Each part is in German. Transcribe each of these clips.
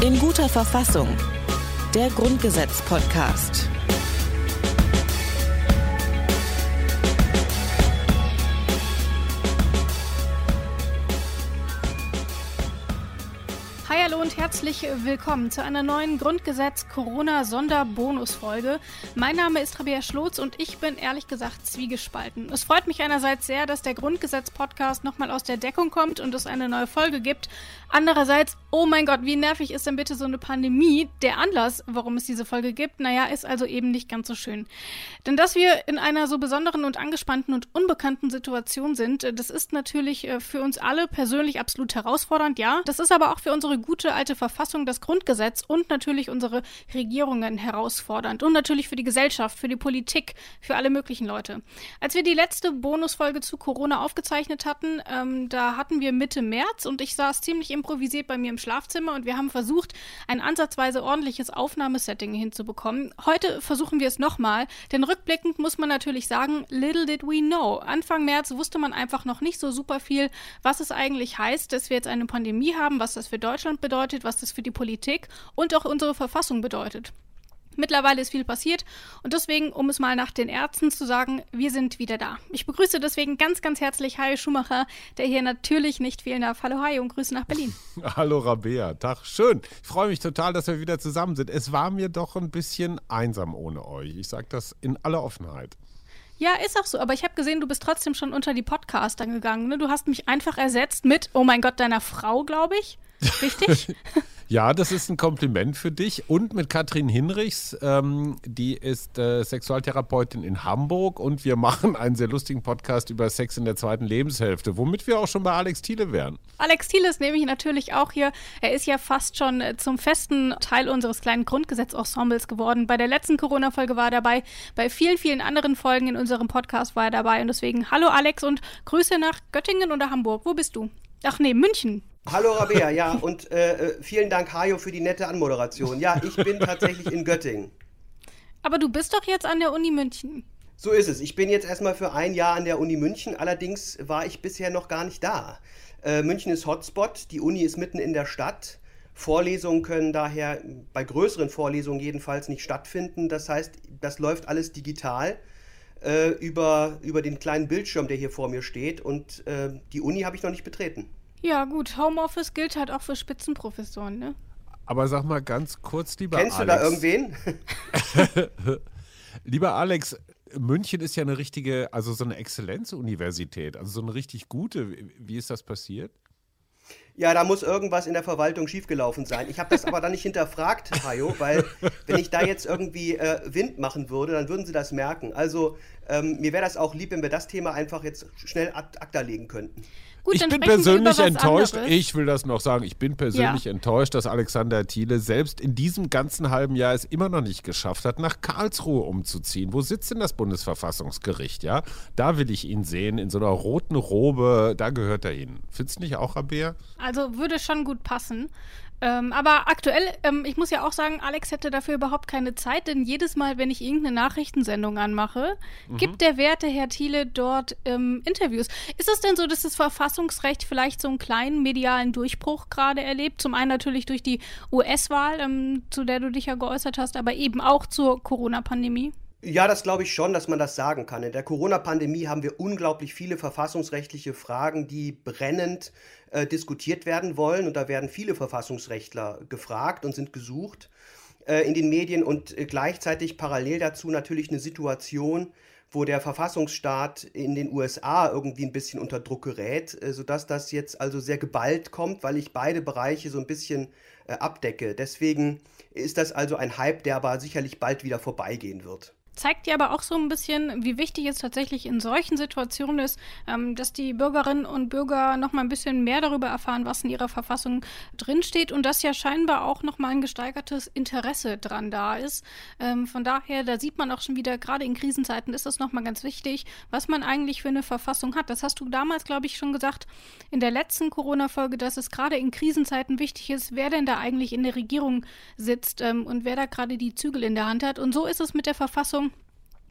In guter Verfassung. Der Grundgesetz-Podcast. Hi, hallo und herzlich willkommen zu einer neuen Grundgesetz-Corona-Sonderbonusfolge. Mein Name ist Rabea Schlotz und ich bin ehrlich gesagt zwiegespalten. Es freut mich einerseits sehr, dass der Grundgesetz-Podcast nochmal aus der Deckung kommt und es eine neue Folge gibt. Andererseits, oh mein Gott, wie nervig ist denn bitte so eine Pandemie? Der Anlass, warum es diese Folge gibt, naja, ist also eben nicht ganz so schön. Denn dass wir in einer so besonderen und angespannten und unbekannten Situation sind, das ist natürlich äh, für uns alle persönlich absolut herausfordernd, ja. Das ist aber auch für unsere gute alte Verfassung, das Grundgesetz und natürlich unsere Regierungen herausfordernd. Und natürlich für die Gesellschaft, für die Politik, für alle möglichen Leute. Als wir die letzte Bonusfolge zu Corona aufgezeichnet hatten, ähm, da hatten wir Mitte März und ich saß ziemlich improvisiert bei mir im Schlafzimmer und wir haben versucht, ein ansatzweise ordentliches Aufnahmesetting hinzubekommen. Heute versuchen wir es nochmal, denn rückblickend muss man natürlich sagen, little did we know. Anfang März wusste man einfach noch nicht so super viel, was es eigentlich heißt, dass wir jetzt eine Pandemie haben, was das für Deutschland bedeutet, was das für die Politik und auch unsere Verfassung bedeutet. Mittlerweile ist viel passiert und deswegen, um es mal nach den Ärzten zu sagen, wir sind wieder da. Ich begrüße deswegen ganz, ganz herzlich Hajo Schumacher, der hier natürlich nicht fehlen darf. Hallo Hajo und Grüße nach Berlin. Hallo Rabea, Tag, schön. Ich freue mich total, dass wir wieder zusammen sind. Es war mir doch ein bisschen einsam ohne euch. Ich sage das in aller Offenheit. Ja, ist auch so. Aber ich habe gesehen, du bist trotzdem schon unter die Podcaster gegangen. Ne? Du hast mich einfach ersetzt mit, oh mein Gott, deiner Frau, glaube ich. Richtig? ja, das ist ein Kompliment für dich. Und mit Katrin Hinrichs, ähm, die ist äh, Sexualtherapeutin in Hamburg und wir machen einen sehr lustigen Podcast über Sex in der zweiten Lebenshälfte, womit wir auch schon bei Alex Thiele wären. Alex Thiele ist nämlich natürlich auch hier. Er ist ja fast schon äh, zum festen Teil unseres kleinen Grundgesetzensembles geworden. Bei der letzten Corona-Folge war er dabei. Bei vielen, vielen anderen Folgen in unserem Podcast war er dabei. Und deswegen hallo Alex und Grüße nach Göttingen oder Hamburg. Wo bist du? Ach nee, München. Hallo Rabea, ja, und äh, äh, vielen Dank, Hajo, für die nette Anmoderation. Ja, ich bin tatsächlich in Göttingen. Aber du bist doch jetzt an der Uni München. So ist es. Ich bin jetzt erstmal für ein Jahr an der Uni München, allerdings war ich bisher noch gar nicht da. Äh, München ist Hotspot, die Uni ist mitten in der Stadt. Vorlesungen können daher bei größeren Vorlesungen jedenfalls nicht stattfinden. Das heißt, das läuft alles digital äh, über, über den kleinen Bildschirm, der hier vor mir steht. Und äh, die Uni habe ich noch nicht betreten. Ja, gut, Homeoffice gilt halt auch für Spitzenprofessoren, ne? Aber sag mal ganz kurz, lieber Kennst Alex. Kennst du da irgendwen? lieber Alex, München ist ja eine richtige, also so eine Exzellenzuniversität, also so eine richtig gute. Wie ist das passiert? Ja, da muss irgendwas in der Verwaltung schiefgelaufen sein. Ich habe das aber dann nicht hinterfragt, Hajo, weil wenn ich da jetzt irgendwie äh, Wind machen würde, dann würden sie das merken. Also ähm, mir wäre das auch lieb, wenn wir das Thema einfach jetzt schnell ad acta legen könnten. Gut, ich bin persönlich enttäuscht, anderes. ich will das noch sagen, ich bin persönlich ja. enttäuscht, dass Alexander Thiele selbst in diesem ganzen halben Jahr es immer noch nicht geschafft hat, nach Karlsruhe umzuziehen. Wo sitzt denn das Bundesverfassungsgericht, ja? Da will ich ihn sehen, in so einer roten Robe, da gehört er hin. Findest du nicht auch, Rabea? Also würde schon gut passen. Ähm, aber aktuell, ähm, ich muss ja auch sagen, Alex hätte dafür überhaupt keine Zeit, denn jedes Mal, wenn ich irgendeine Nachrichtensendung anmache, mhm. gibt der werte Herr Thiele dort ähm, Interviews. Ist es denn so, dass das Verfassungsrecht vielleicht so einen kleinen medialen Durchbruch gerade erlebt? Zum einen natürlich durch die US-Wahl, ähm, zu der du dich ja geäußert hast, aber eben auch zur Corona-Pandemie? Ja, das glaube ich schon, dass man das sagen kann. In der Corona-Pandemie haben wir unglaublich viele verfassungsrechtliche Fragen, die brennend äh, diskutiert werden wollen. Und da werden viele Verfassungsrechtler gefragt und sind gesucht äh, in den Medien und äh, gleichzeitig parallel dazu natürlich eine Situation, wo der Verfassungsstaat in den USA irgendwie ein bisschen unter Druck gerät, äh, sodass das jetzt also sehr geballt kommt, weil ich beide Bereiche so ein bisschen äh, abdecke. Deswegen ist das also ein Hype, der aber sicherlich bald wieder vorbeigehen wird zeigt ja aber auch so ein bisschen, wie wichtig es tatsächlich in solchen Situationen ist, ähm, dass die Bürgerinnen und Bürger noch mal ein bisschen mehr darüber erfahren, was in ihrer Verfassung drinsteht und dass ja scheinbar auch noch mal ein gesteigertes Interesse dran da ist. Ähm, von daher, da sieht man auch schon wieder, gerade in Krisenzeiten ist das noch mal ganz wichtig, was man eigentlich für eine Verfassung hat. Das hast du damals, glaube ich, schon gesagt in der letzten Corona-Folge, dass es gerade in Krisenzeiten wichtig ist, wer denn da eigentlich in der Regierung sitzt ähm, und wer da gerade die Zügel in der Hand hat. Und so ist es mit der Verfassung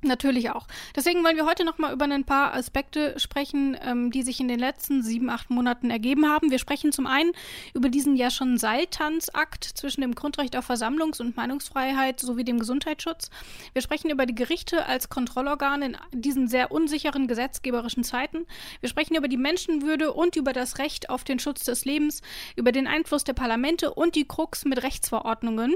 Natürlich auch. Deswegen wollen wir heute noch mal über ein paar Aspekte sprechen, ähm, die sich in den letzten sieben, acht Monaten ergeben haben. Wir sprechen zum einen über diesen ja schon Seiltanzakt zwischen dem Grundrecht auf Versammlungs- und Meinungsfreiheit sowie dem Gesundheitsschutz. Wir sprechen über die Gerichte als Kontrollorgan in diesen sehr unsicheren gesetzgeberischen Zeiten. Wir sprechen über die Menschenwürde und über das Recht auf den Schutz des Lebens, über den Einfluss der Parlamente und die Krux mit Rechtsverordnungen.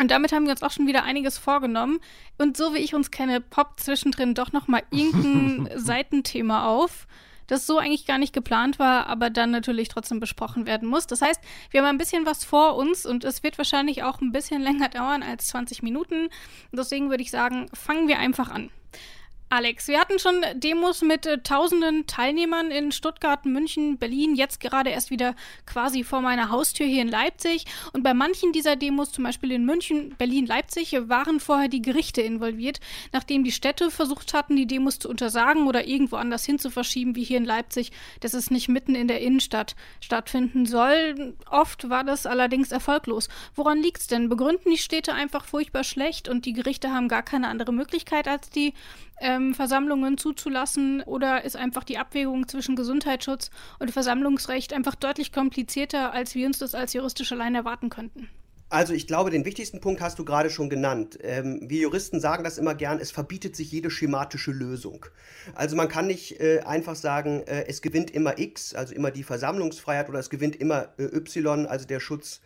Und damit haben wir uns auch schon wieder einiges vorgenommen. Und so wie ich uns kenne, poppt zwischendrin doch noch mal irgendein Seitenthema auf, das so eigentlich gar nicht geplant war, aber dann natürlich trotzdem besprochen werden muss. Das heißt, wir haben ein bisschen was vor uns und es wird wahrscheinlich auch ein bisschen länger dauern als 20 Minuten. Deswegen würde ich sagen, fangen wir einfach an. Alex, wir hatten schon Demos mit äh, tausenden Teilnehmern in Stuttgart, München, Berlin, jetzt gerade erst wieder quasi vor meiner Haustür hier in Leipzig. Und bei manchen dieser Demos, zum Beispiel in München, Berlin, Leipzig, waren vorher die Gerichte involviert, nachdem die Städte versucht hatten, die Demos zu untersagen oder irgendwo anders hin zu verschieben, wie hier in Leipzig, dass es nicht mitten in der Innenstadt stattfinden soll. Oft war das allerdings erfolglos. Woran liegt es denn? Begründen die Städte einfach furchtbar schlecht und die Gerichte haben gar keine andere Möglichkeit, als die ähm, Versammlungen zuzulassen oder ist einfach die Abwägung zwischen Gesundheitsschutz und Versammlungsrecht einfach deutlich komplizierter, als wir uns das als juristisch allein erwarten könnten? Also ich glaube, den wichtigsten Punkt hast du gerade schon genannt. Ähm, wir Juristen sagen das immer gern, es verbietet sich jede schematische Lösung. Also man kann nicht äh, einfach sagen, äh, es gewinnt immer X, also immer die Versammlungsfreiheit, oder es gewinnt immer äh, Y, also der Schutz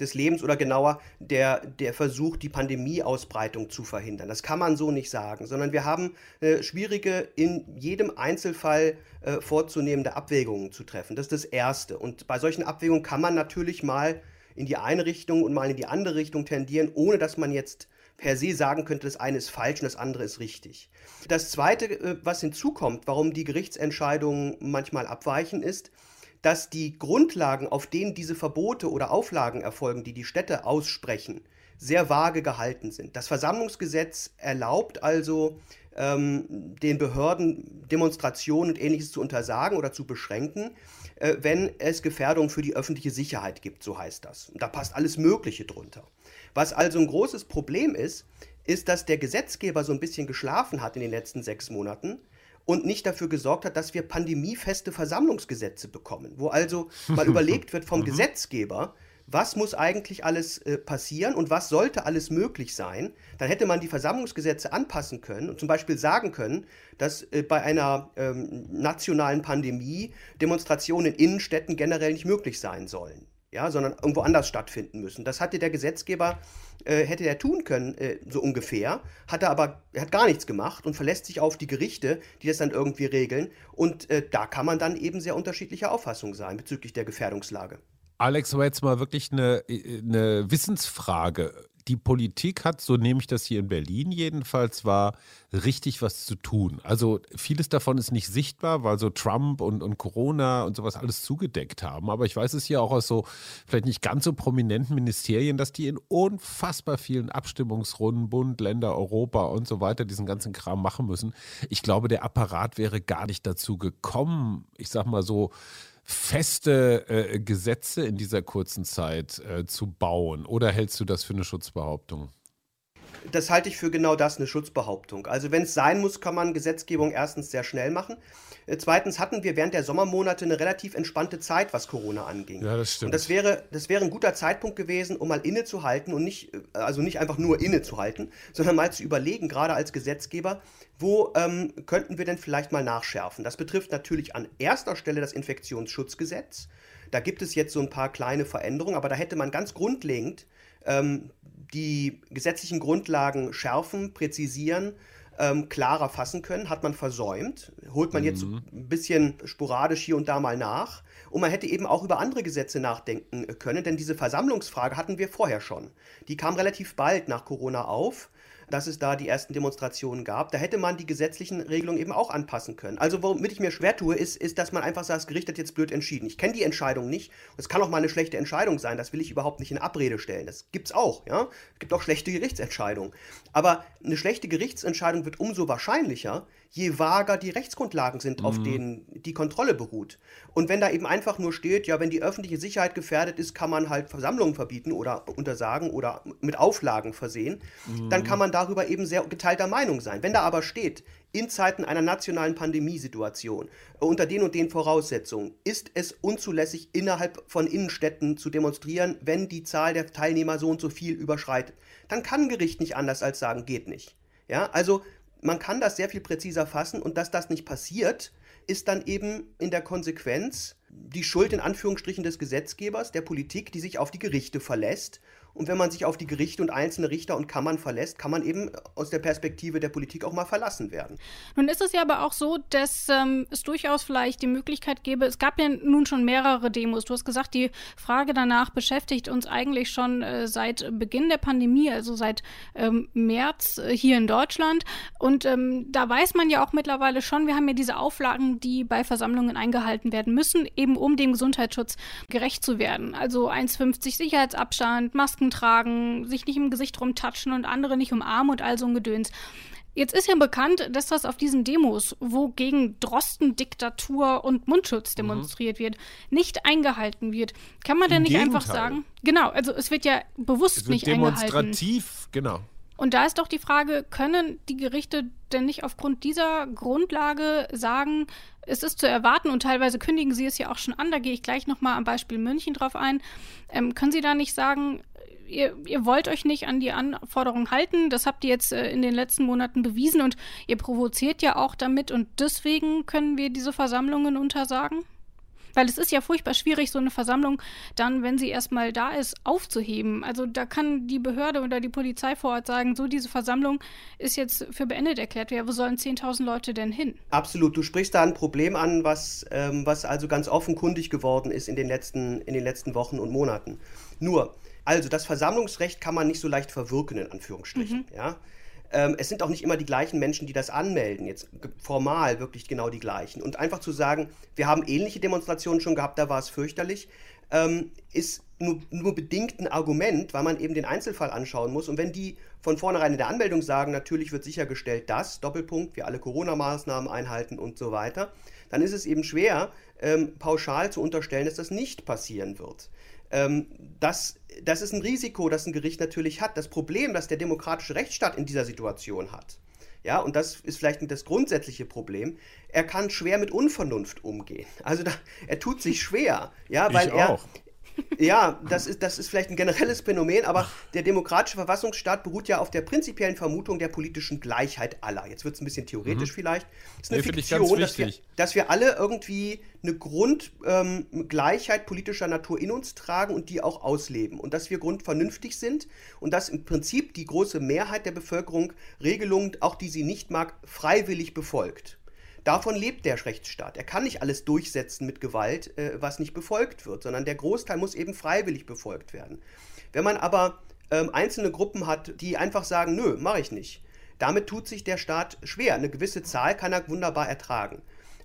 des Lebens oder genauer der, der Versuch, die Pandemieausbreitung zu verhindern. Das kann man so nicht sagen, sondern wir haben äh, schwierige, in jedem Einzelfall äh, vorzunehmende Abwägungen zu treffen. Das ist das Erste. Und bei solchen Abwägungen kann man natürlich mal in die eine Richtung und mal in die andere Richtung tendieren, ohne dass man jetzt per se sagen könnte, das eine ist falsch und das andere ist richtig. Das Zweite, äh, was hinzukommt, warum die Gerichtsentscheidungen manchmal abweichen, ist, dass die Grundlagen, auf denen diese Verbote oder Auflagen erfolgen, die die Städte aussprechen, sehr vage gehalten sind. Das Versammlungsgesetz erlaubt also ähm, den Behörden Demonstrationen und ähnliches zu untersagen oder zu beschränken, äh, wenn es Gefährdung für die öffentliche Sicherheit gibt, so heißt das. Und da passt alles Mögliche drunter. Was also ein großes Problem ist, ist, dass der Gesetzgeber so ein bisschen geschlafen hat in den letzten sechs Monaten und nicht dafür gesorgt hat, dass wir pandemiefeste Versammlungsgesetze bekommen, wo also mal überlegt wird vom mhm. Gesetzgeber, was muss eigentlich alles äh, passieren und was sollte alles möglich sein, dann hätte man die Versammlungsgesetze anpassen können und zum Beispiel sagen können, dass äh, bei einer ähm, nationalen Pandemie Demonstrationen in Innenstädten generell nicht möglich sein sollen ja, sondern irgendwo anders stattfinden müssen. Das hatte der Gesetzgeber, äh, hätte er tun können, äh, so ungefähr, hat er aber, er hat gar nichts gemacht und verlässt sich auf die Gerichte, die das dann irgendwie regeln. Und äh, da kann man dann eben sehr unterschiedlicher Auffassung sein bezüglich der Gefährdungslage. Alex, aber jetzt mal wirklich eine, eine Wissensfrage die Politik hat, so nehme ich das hier in Berlin jedenfalls, war richtig was zu tun. Also vieles davon ist nicht sichtbar, weil so Trump und, und Corona und sowas alles zugedeckt haben. Aber ich weiß es hier auch aus so vielleicht nicht ganz so prominenten Ministerien, dass die in unfassbar vielen Abstimmungsrunden, Bund, Länder, Europa und so weiter diesen ganzen Kram machen müssen. Ich glaube, der Apparat wäre gar nicht dazu gekommen, ich sag mal so, feste äh, Gesetze in dieser kurzen Zeit äh, zu bauen? Oder hältst du das für eine Schutzbehauptung? Das halte ich für genau das, eine Schutzbehauptung. Also wenn es sein muss, kann man Gesetzgebung erstens sehr schnell machen. Äh, zweitens hatten wir während der Sommermonate eine relativ entspannte Zeit, was Corona anging. Ja, das stimmt. Und das wäre, das wäre ein guter Zeitpunkt gewesen, um mal innezuhalten und nicht, äh, also nicht einfach nur innezuhalten, sondern mal zu überlegen, gerade als Gesetzgeber, wo ähm, könnten wir denn vielleicht mal nachschärfen? Das betrifft natürlich an erster Stelle das Infektionsschutzgesetz. Da gibt es jetzt so ein paar kleine Veränderungen, aber da hätte man ganz grundlegend ähm, die gesetzlichen Grundlagen schärfen, präzisieren, ähm, klarer fassen können, hat man versäumt. Holt man mhm. jetzt ein bisschen sporadisch hier und da mal nach. Und man hätte eben auch über andere Gesetze nachdenken können, denn diese Versammlungsfrage hatten wir vorher schon. Die kam relativ bald nach Corona auf dass es da die ersten Demonstrationen gab. Da hätte man die gesetzlichen Regelungen eben auch anpassen können. Also womit ich mir schwer tue, ist, ist dass man einfach sagt, das Gericht hat jetzt blöd entschieden. Ich kenne die Entscheidung nicht. Es kann auch mal eine schlechte Entscheidung sein. Das will ich überhaupt nicht in Abrede stellen. Das gibt es auch. Ja? Es gibt auch schlechte Gerichtsentscheidungen. Aber eine schlechte Gerichtsentscheidung wird umso wahrscheinlicher, je vager die Rechtsgrundlagen sind, mhm. auf denen die Kontrolle beruht. Und wenn da eben einfach nur steht, ja, wenn die öffentliche Sicherheit gefährdet ist, kann man halt Versammlungen verbieten oder untersagen oder mit Auflagen versehen, mhm. dann kann man da darüber eben sehr geteilter Meinung sein. Wenn da aber steht, in Zeiten einer nationalen Pandemiesituation, äh, unter den und den Voraussetzungen, ist es unzulässig, innerhalb von Innenstädten zu demonstrieren, wenn die Zahl der Teilnehmer so und so viel überschreitet. Dann kann Gericht nicht anders als sagen, geht nicht. Ja, also man kann das sehr viel präziser fassen und dass das nicht passiert, ist dann eben in der Konsequenz die Schuld in Anführungsstrichen des Gesetzgebers, der Politik, die sich auf die Gerichte verlässt und wenn man sich auf die Gerichte und einzelne Richter und Kammern verlässt, kann man eben aus der Perspektive der Politik auch mal verlassen werden. Nun ist es ja aber auch so, dass ähm, es durchaus vielleicht die Möglichkeit gäbe, es gab ja nun schon mehrere Demos. Du hast gesagt, die Frage danach beschäftigt uns eigentlich schon äh, seit Beginn der Pandemie, also seit ähm, März äh, hier in Deutschland. Und ähm, da weiß man ja auch mittlerweile schon, wir haben ja diese Auflagen, die bei Versammlungen eingehalten werden müssen, eben um dem Gesundheitsschutz gerecht zu werden. Also 1,50 Sicherheitsabstand, Masken Masken tragen, sich nicht im Gesicht rumtatschen und andere nicht umarmen und all so ein Gedöns. Jetzt ist ja bekannt, dass das auf diesen Demos, wo gegen Drosten-Diktatur und Mundschutz mhm. demonstriert mhm. wird, nicht eingehalten wird. Kann man denn nicht Gegenteil. einfach sagen? Genau, also es wird ja bewusst es wird nicht demonstrativ, eingehalten. Demonstrativ, genau. Und da ist doch die Frage, können die Gerichte denn nicht aufgrund dieser Grundlage sagen, es ist zu erwarten und teilweise kündigen sie es ja auch schon an, da gehe ich gleich nochmal am Beispiel München drauf ein, ähm, können sie da nicht sagen, ihr, ihr wollt euch nicht an die Anforderungen halten. Das habt ihr jetzt äh, in den letzten Monaten bewiesen und ihr provoziert ja auch damit und deswegen können wir diese Versammlungen untersagen? Weil es ist ja furchtbar schwierig, so eine Versammlung dann, wenn sie erstmal da ist, aufzuheben. Also da kann die Behörde oder die Polizei vor Ort sagen, so diese Versammlung ist jetzt für beendet erklärt. Ja, wo sollen 10.000 Leute denn hin? Absolut. Du sprichst da ein Problem an, was, ähm, was also ganz offenkundig geworden ist in den letzten, in den letzten Wochen und Monaten. Nur, also das Versammlungsrecht kann man nicht so leicht verwirken, in Anführungsstrichen. Mhm. Ja? Ähm, es sind auch nicht immer die gleichen Menschen, die das anmelden, jetzt formal wirklich genau die gleichen. Und einfach zu sagen, wir haben ähnliche Demonstrationen schon gehabt, da war es fürchterlich, ähm, ist nur, nur bedingt ein Argument, weil man eben den Einzelfall anschauen muss. Und wenn die von vornherein in der Anmeldung sagen, natürlich wird sichergestellt, dass, Doppelpunkt, wir alle Corona-Maßnahmen einhalten und so weiter, dann ist es eben schwer, ähm, pauschal zu unterstellen, dass das nicht passieren wird. Ähm, das, das ist ein Risiko, das ein Gericht natürlich hat. Das Problem, das der demokratische Rechtsstaat in dieser Situation hat, ja, und das ist vielleicht das grundsätzliche Problem. Er kann schwer mit Unvernunft umgehen. Also da, er tut sich schwer, ja, weil er. Ja, das ist, das ist vielleicht ein generelles Phänomen, aber der demokratische Verfassungsstaat beruht ja auf der prinzipiellen Vermutung der politischen Gleichheit aller. Jetzt wird es ein bisschen theoretisch mhm. vielleicht. Das ist eine nee, Fiktion, dass wir, dass wir alle irgendwie eine Grundgleichheit ähm, politischer Natur in uns tragen und die auch ausleben. Und dass wir grundvernünftig sind und dass im Prinzip die große Mehrheit der Bevölkerung Regelungen, auch die sie nicht mag, freiwillig befolgt. Davon lebt der Rechtsstaat. Er kann nicht alles durchsetzen mit Gewalt, äh, was nicht befolgt wird, sondern der Großteil muss eben freiwillig befolgt werden. Wenn man aber ähm, einzelne Gruppen hat, die einfach sagen, nö, mache ich nicht, damit tut sich der Staat schwer. Eine gewisse Zahl kann er wunderbar ertragen.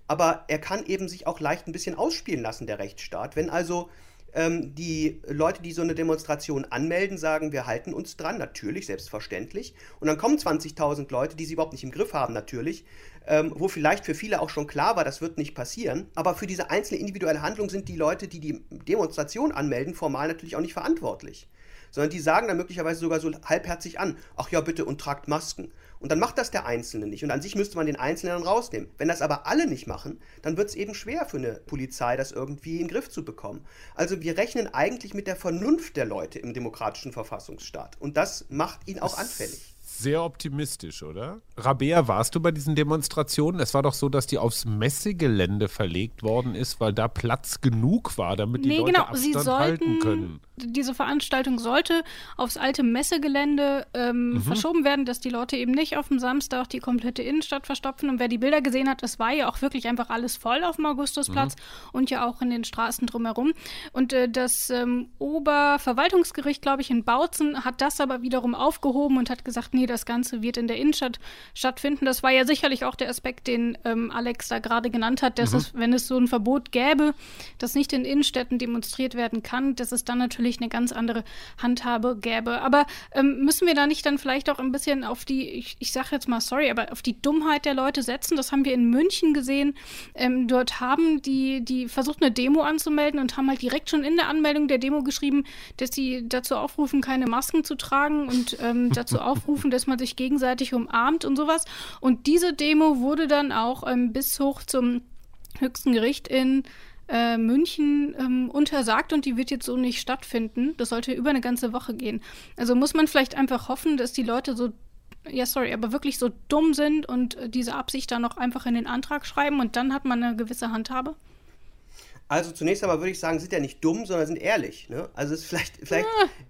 Aber er kann eben sich auch leicht ein bisschen ausspielen lassen, der Rechtsstaat. Wenn also ähm, die Leute, die so eine Demonstration anmelden, sagen, wir halten uns dran, natürlich, selbstverständlich. Und dann kommen 20.000 Leute, die sie überhaupt nicht im Griff haben, natürlich, ähm, wo vielleicht für viele auch schon klar war, das wird nicht passieren. Aber für diese einzelne individuelle Handlung sind die Leute, die die Demonstration anmelden, formal natürlich auch nicht verantwortlich. Sondern die sagen dann möglicherweise sogar so halbherzig an, ach ja, bitte und tragt Masken. Und dann macht das der Einzelne nicht. Und an sich müsste man den Einzelnen dann rausnehmen. Wenn das aber alle nicht machen, dann wird es eben schwer für eine Polizei, das irgendwie in den Griff zu bekommen. Also wir rechnen eigentlich mit der Vernunft der Leute im demokratischen Verfassungsstaat. Und das macht ihn auch anfällig sehr optimistisch, oder? Rabea, warst du bei diesen Demonstrationen? Es war doch so, dass die aufs Messegelände verlegt worden ist, weil da Platz genug war, damit die nee, Leute genau. Abstand Sie sollten, halten können. Diese Veranstaltung sollte aufs alte Messegelände ähm, mhm. verschoben werden, dass die Leute eben nicht auf dem Samstag die komplette Innenstadt verstopfen. Und wer die Bilder gesehen hat, das war ja auch wirklich einfach alles voll auf dem Augustusplatz mhm. und ja auch in den Straßen drumherum. Und äh, das ähm, Oberverwaltungsgericht, glaube ich, in Bautzen hat das aber wiederum aufgehoben und hat gesagt, nee, das Ganze wird in der Innenstadt stattfinden. Das war ja sicherlich auch der Aspekt, den ähm, Alex da gerade genannt hat, dass mhm. es, wenn es so ein Verbot gäbe, das nicht in Innenstädten demonstriert werden kann, dass es dann natürlich eine ganz andere Handhabe gäbe. Aber ähm, müssen wir da nicht dann vielleicht auch ein bisschen auf die, ich, ich sage jetzt mal sorry, aber auf die Dummheit der Leute setzen? Das haben wir in München gesehen. Ähm, dort haben die, die versucht, eine Demo anzumelden und haben halt direkt schon in der Anmeldung der Demo geschrieben, dass sie dazu aufrufen, keine Masken zu tragen und ähm, dazu aufrufen, dass man sich gegenseitig umarmt und sowas. Und diese Demo wurde dann auch ähm, bis hoch zum höchsten Gericht in äh, München ähm, untersagt und die wird jetzt so nicht stattfinden. Das sollte über eine ganze Woche gehen. Also muss man vielleicht einfach hoffen, dass die Leute so ja, sorry, aber wirklich so dumm sind und äh, diese Absicht dann noch einfach in den Antrag schreiben und dann hat man eine gewisse Handhabe? Also zunächst einmal würde ich sagen, sind ja nicht dumm, sondern sind ehrlich. Ne? Also es ist vielleicht, vielleicht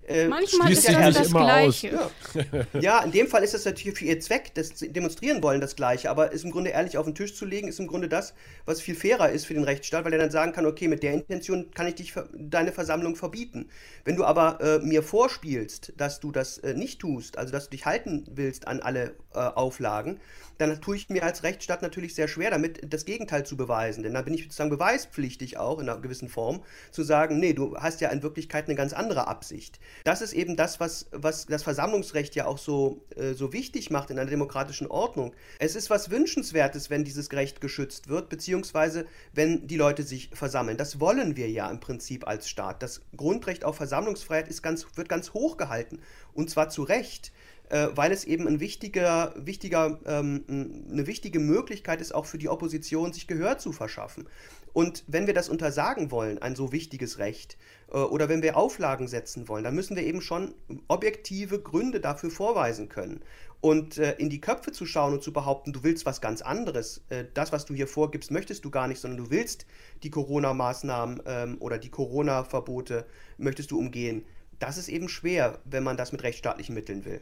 ja, äh, manchmal ist das das Gleiche. Ja. ja. in dem Fall ist das natürlich für ihr Zweck, das demonstrieren wollen, das Gleiche. Aber ist im Grunde ehrlich auf den Tisch zu legen, ist im Grunde das, was viel fairer ist für den Rechtsstaat, weil er dann sagen kann, okay, mit der Intention kann ich dich deine Versammlung verbieten. Wenn du aber äh, mir vorspielst, dass du das äh, nicht tust, also dass du dich halten willst an alle äh, Auflagen, dann tue ich mir als Rechtsstaat natürlich sehr schwer damit, das Gegenteil zu beweisen. Denn dann bin ich sozusagen beweispflichtig auch in einer gewissen Form, zu sagen, nee, du hast ja in Wirklichkeit eine ganz andere Absicht. Das ist eben das, was, was das Versammlungsrecht ja auch so, äh, so wichtig macht in einer demokratischen Ordnung. Es ist was Wünschenswertes, wenn dieses Recht geschützt wird, beziehungsweise wenn die Leute sich versammeln. Das wollen wir ja im Prinzip als Staat. Das Grundrecht auf Versammlungsfreiheit ist ganz, wird ganz hoch gehalten. Und zwar zu Recht äh, weil es eben ein wichtiger, wichtiger, ähm, eine wichtige Möglichkeit ist, auch für die Opposition sich Gehör zu verschaffen. Und wenn wir das untersagen wollen, ein so wichtiges Recht, äh, oder wenn wir Auflagen setzen wollen, dann müssen wir eben schon objektive Gründe dafür vorweisen können. Und äh, in die Köpfe zu schauen und zu behaupten, du willst was ganz anderes, äh, das, was du hier vorgibst, möchtest du gar nicht, sondern du willst die Corona-Maßnahmen ähm, oder die Corona-Verbote, möchtest du umgehen. Das ist eben schwer, wenn man das mit rechtsstaatlichen Mitteln will.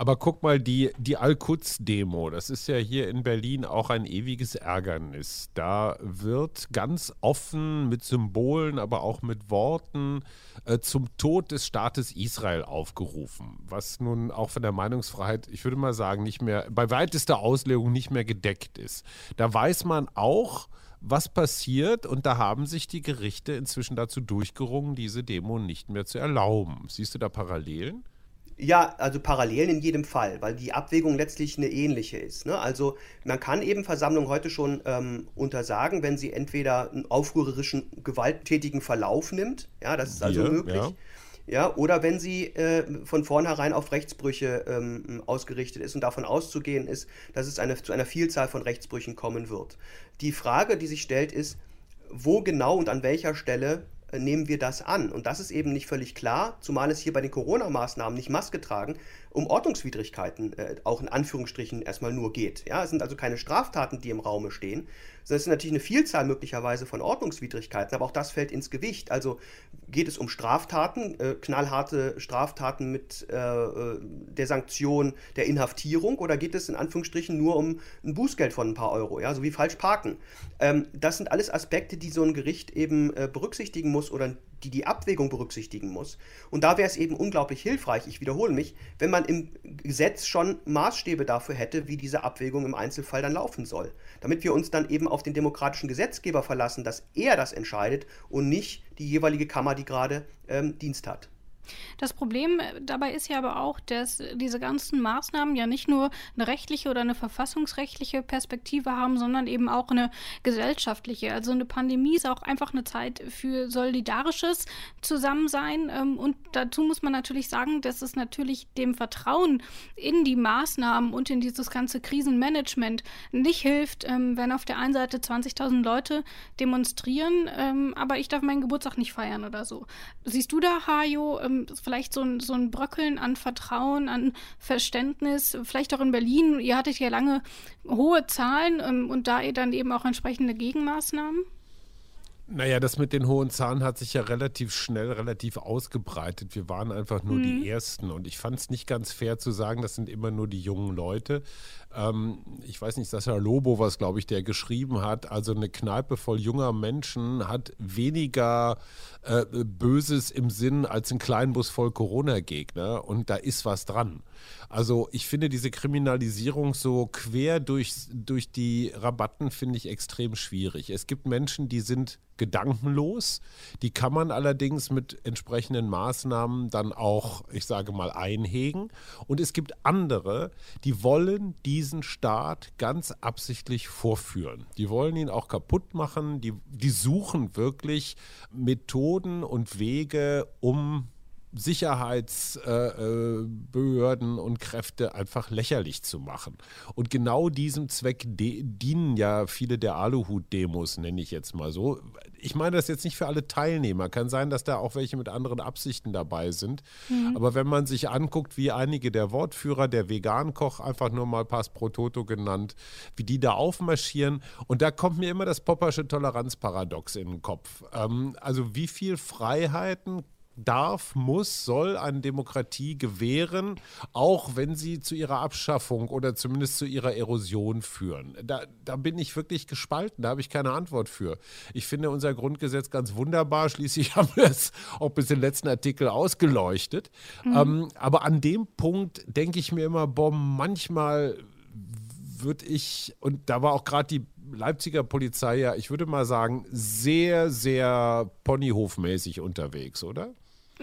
Aber guck mal, die, die Al-Quds-Demo, das ist ja hier in Berlin auch ein ewiges Ärgernis. Da wird ganz offen mit Symbolen, aber auch mit Worten äh, zum Tod des Staates Israel aufgerufen. Was nun auch von der Meinungsfreiheit, ich würde mal sagen, nicht mehr, bei weitester Auslegung nicht mehr gedeckt ist. Da weiß man auch, was passiert und da haben sich die Gerichte inzwischen dazu durchgerungen, diese Demo nicht mehr zu erlauben. Siehst du da Parallelen? Ja, also Parallelen in jedem Fall, weil die Abwägung letztlich eine ähnliche ist. Ne? Also man kann eben Versammlungen heute schon ähm, untersagen, wenn sie entweder einen aufrührerischen, gewalttätigen Verlauf nimmt, ja, das ist also Hier, möglich. Ja. Ja, oder wenn sie äh, von vornherein auf Rechtsbrüche ähm, ausgerichtet ist und davon auszugehen ist, dass es eine, zu einer Vielzahl von Rechtsbrüchen kommen wird. Die Frage, die sich stellt, ist, wo genau und an welcher Stelle nehmen wir das an? Und das ist eben nicht völlig klar, zumal es hier bei den Corona-Maßnahmen nicht Maske tragen, um Ordnungswidrigkeiten äh, auch in Anführungsstrichen erstmal nur geht. Ja, es sind also keine Straftaten, die im Raume stehen, sondern es ist natürlich eine Vielzahl möglicherweise von Ordnungswidrigkeiten, aber auch das fällt ins Gewicht. Also geht es um Straftaten, äh, knallharte Straftaten mit äh, äh, der Sanktion der Inhaftierung oder geht es in Anführungsstrichen nur um ein Bußgeld von ein paar Euro, ja, so wie falsch parken. Ähm, das sind alles Aspekte, die so ein Gericht eben äh, berücksichtigen muss oder die die Abwägung berücksichtigen muss. Und da wäre es eben unglaublich hilfreich, ich wiederhole mich, wenn man im Gesetz schon Maßstäbe dafür hätte, wie diese Abwägung im Einzelfall dann laufen soll. Damit wir uns dann eben auf den demokratischen Gesetzgeber verlassen, dass er das entscheidet und nicht die jeweilige Kammer, die gerade ähm, Dienst hat. Das Problem äh, dabei ist ja aber auch, dass diese ganzen Maßnahmen ja nicht nur eine rechtliche oder eine verfassungsrechtliche Perspektive haben, sondern eben auch eine gesellschaftliche. Also eine Pandemie ist auch einfach eine Zeit für solidarisches Zusammensein. Ähm, und dazu muss man natürlich sagen, dass es natürlich dem Vertrauen in die Maßnahmen und in dieses ganze Krisenmanagement nicht hilft, ähm, wenn auf der einen Seite 20.000 Leute demonstrieren, ähm, aber ich darf meinen Geburtstag nicht feiern oder so. Siehst du da, Hajo, vielleicht so ein, so ein Bröckeln an Vertrauen, an Verständnis, vielleicht auch in Berlin. Ihr hattet ja lange hohe Zahlen ähm, und da dann eben auch entsprechende Gegenmaßnahmen. Naja, das mit den hohen Zahlen hat sich ja relativ schnell, relativ ausgebreitet. Wir waren einfach nur mhm. die Ersten. Und ich fand es nicht ganz fair zu sagen, das sind immer nur die jungen Leute. Ähm, ich weiß nicht, Sascha Lobo, was glaube ich, der geschrieben hat. Also eine Kneipe voll junger Menschen hat weniger äh, Böses im Sinn als ein Kleinbus voll Corona-Gegner. Und da ist was dran. Also ich finde diese Kriminalisierung so quer durch, durch die Rabatten, finde ich extrem schwierig. Es gibt Menschen, die sind gedankenlos. Die kann man allerdings mit entsprechenden Maßnahmen dann auch, ich sage mal, einhegen. Und es gibt andere, die wollen diesen Staat ganz absichtlich vorführen. Die wollen ihn auch kaputt machen. Die, die suchen wirklich Methoden und Wege, um Sicherheitsbehörden äh, und Kräfte einfach lächerlich zu machen. Und genau diesem Zweck dienen ja viele der Aluhut-Demos, nenne ich jetzt mal so. Ich meine das jetzt nicht für alle Teilnehmer. Kann sein, dass da auch welche mit anderen Absichten dabei sind. Mhm. Aber wenn man sich anguckt, wie einige der Wortführer, der Vegan-Koch, einfach nur mal Pass pro Toto genannt, wie die da aufmarschieren. Und da kommt mir immer das Poppersche Toleranzparadox in den Kopf. Ähm, also wie viel Freiheiten darf, muss, soll eine Demokratie gewähren, auch wenn sie zu ihrer Abschaffung oder zumindest zu ihrer Erosion führen. Da, da bin ich wirklich gespalten, da habe ich keine Antwort für. Ich finde unser Grundgesetz ganz wunderbar, schließlich haben wir es auch bis den letzten Artikel ausgeleuchtet. Mhm. Ähm, aber an dem Punkt denke ich mir immer, boah, manchmal würde ich, und da war auch gerade die Leipziger Polizei ja, ich würde mal sagen, sehr, sehr ponyhofmäßig unterwegs, oder?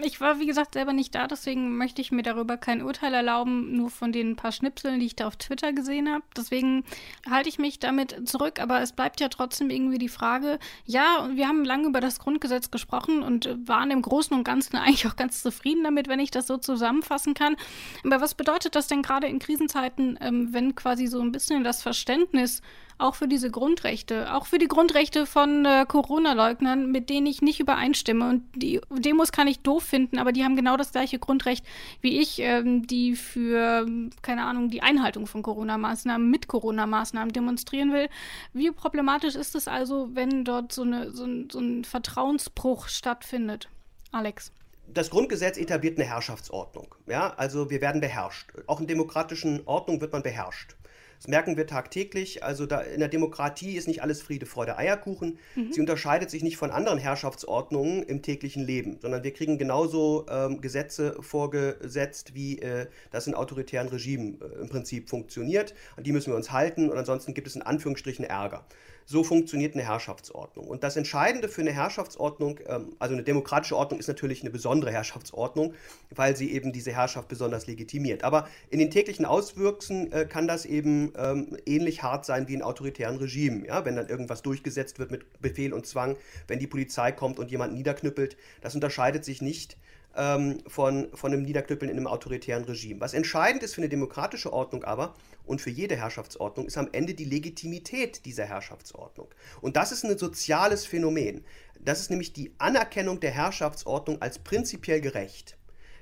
Ich war, wie gesagt, selber nicht da, deswegen möchte ich mir darüber kein Urteil erlauben, nur von den paar Schnipseln, die ich da auf Twitter gesehen habe. Deswegen halte ich mich damit zurück, aber es bleibt ja trotzdem irgendwie die Frage, ja, wir haben lange über das Grundgesetz gesprochen und waren im Großen und Ganzen eigentlich auch ganz zufrieden damit, wenn ich das so zusammenfassen kann. Aber was bedeutet das denn gerade in Krisenzeiten, ähm, wenn quasi so ein bisschen das Verständnis auch für diese Grundrechte, auch für die Grundrechte von äh, Corona-Leugnern, mit denen ich nicht übereinstimme. Und die Demos kann ich doof finden, aber die haben genau das gleiche Grundrecht wie ich, ähm, die für, keine Ahnung, die Einhaltung von Corona-Maßnahmen mit Corona-Maßnahmen demonstrieren will. Wie problematisch ist es also, wenn dort so, eine, so, ein, so ein Vertrauensbruch stattfindet? Alex das Grundgesetz etabliert eine Herrschaftsordnung. Ja, also wir werden beherrscht. Auch in demokratischen Ordnungen wird man beherrscht. Das merken wir tagtäglich. Also da in der Demokratie ist nicht alles Friede, Freude, Eierkuchen. Mhm. Sie unterscheidet sich nicht von anderen Herrschaftsordnungen im täglichen Leben, sondern wir kriegen genauso ähm, Gesetze vorgesetzt, wie äh, das in autoritären Regimen äh, im Prinzip funktioniert. An die müssen wir uns halten und ansonsten gibt es in Anführungsstrichen Ärger. So funktioniert eine Herrschaftsordnung. Und das Entscheidende für eine Herrschaftsordnung, ähm, also eine demokratische Ordnung ist natürlich eine besondere Herrschaftsordnung, weil sie eben diese Herrschaft besonders legitimiert. Aber in den täglichen Auswirkungen äh, kann das eben ähm, ähnlich hart sein wie in autoritären Regimen. Ja? Wenn dann irgendwas durchgesetzt wird mit Befehl und Zwang, wenn die Polizei kommt und jemand niederknüppelt, das unterscheidet sich nicht ähm, von, von einem Niederknüppeln in einem autoritären Regime. Was entscheidend ist für eine demokratische Ordnung aber und für jede Herrschaftsordnung, ist am Ende die Legitimität dieser Herrschaftsordnung. Und das ist ein soziales Phänomen. Das ist nämlich die Anerkennung der Herrschaftsordnung als prinzipiell gerecht.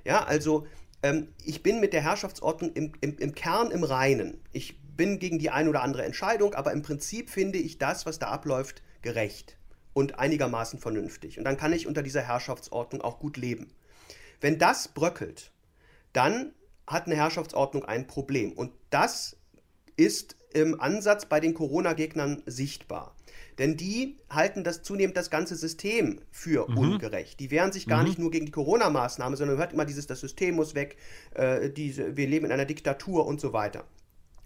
Ja, also ähm, ich bin mit der Herrschaftsordnung im, im, im Kern im Reinen. Ich bin gegen die eine oder andere Entscheidung, aber im Prinzip finde ich das, was da abläuft, gerecht und einigermaßen vernünftig. Und dann kann ich unter dieser Herrschaftsordnung auch gut leben. Wenn das bröckelt, dann hat eine Herrschaftsordnung ein Problem. Und das ist im Ansatz bei den Corona-Gegnern sichtbar. Denn die halten das zunehmend das ganze System für mhm. ungerecht. Die wehren sich gar mhm. nicht nur gegen die Corona-Maßnahme, sondern hört immer dieses, das System muss weg, äh, diese, wir leben in einer Diktatur und so weiter.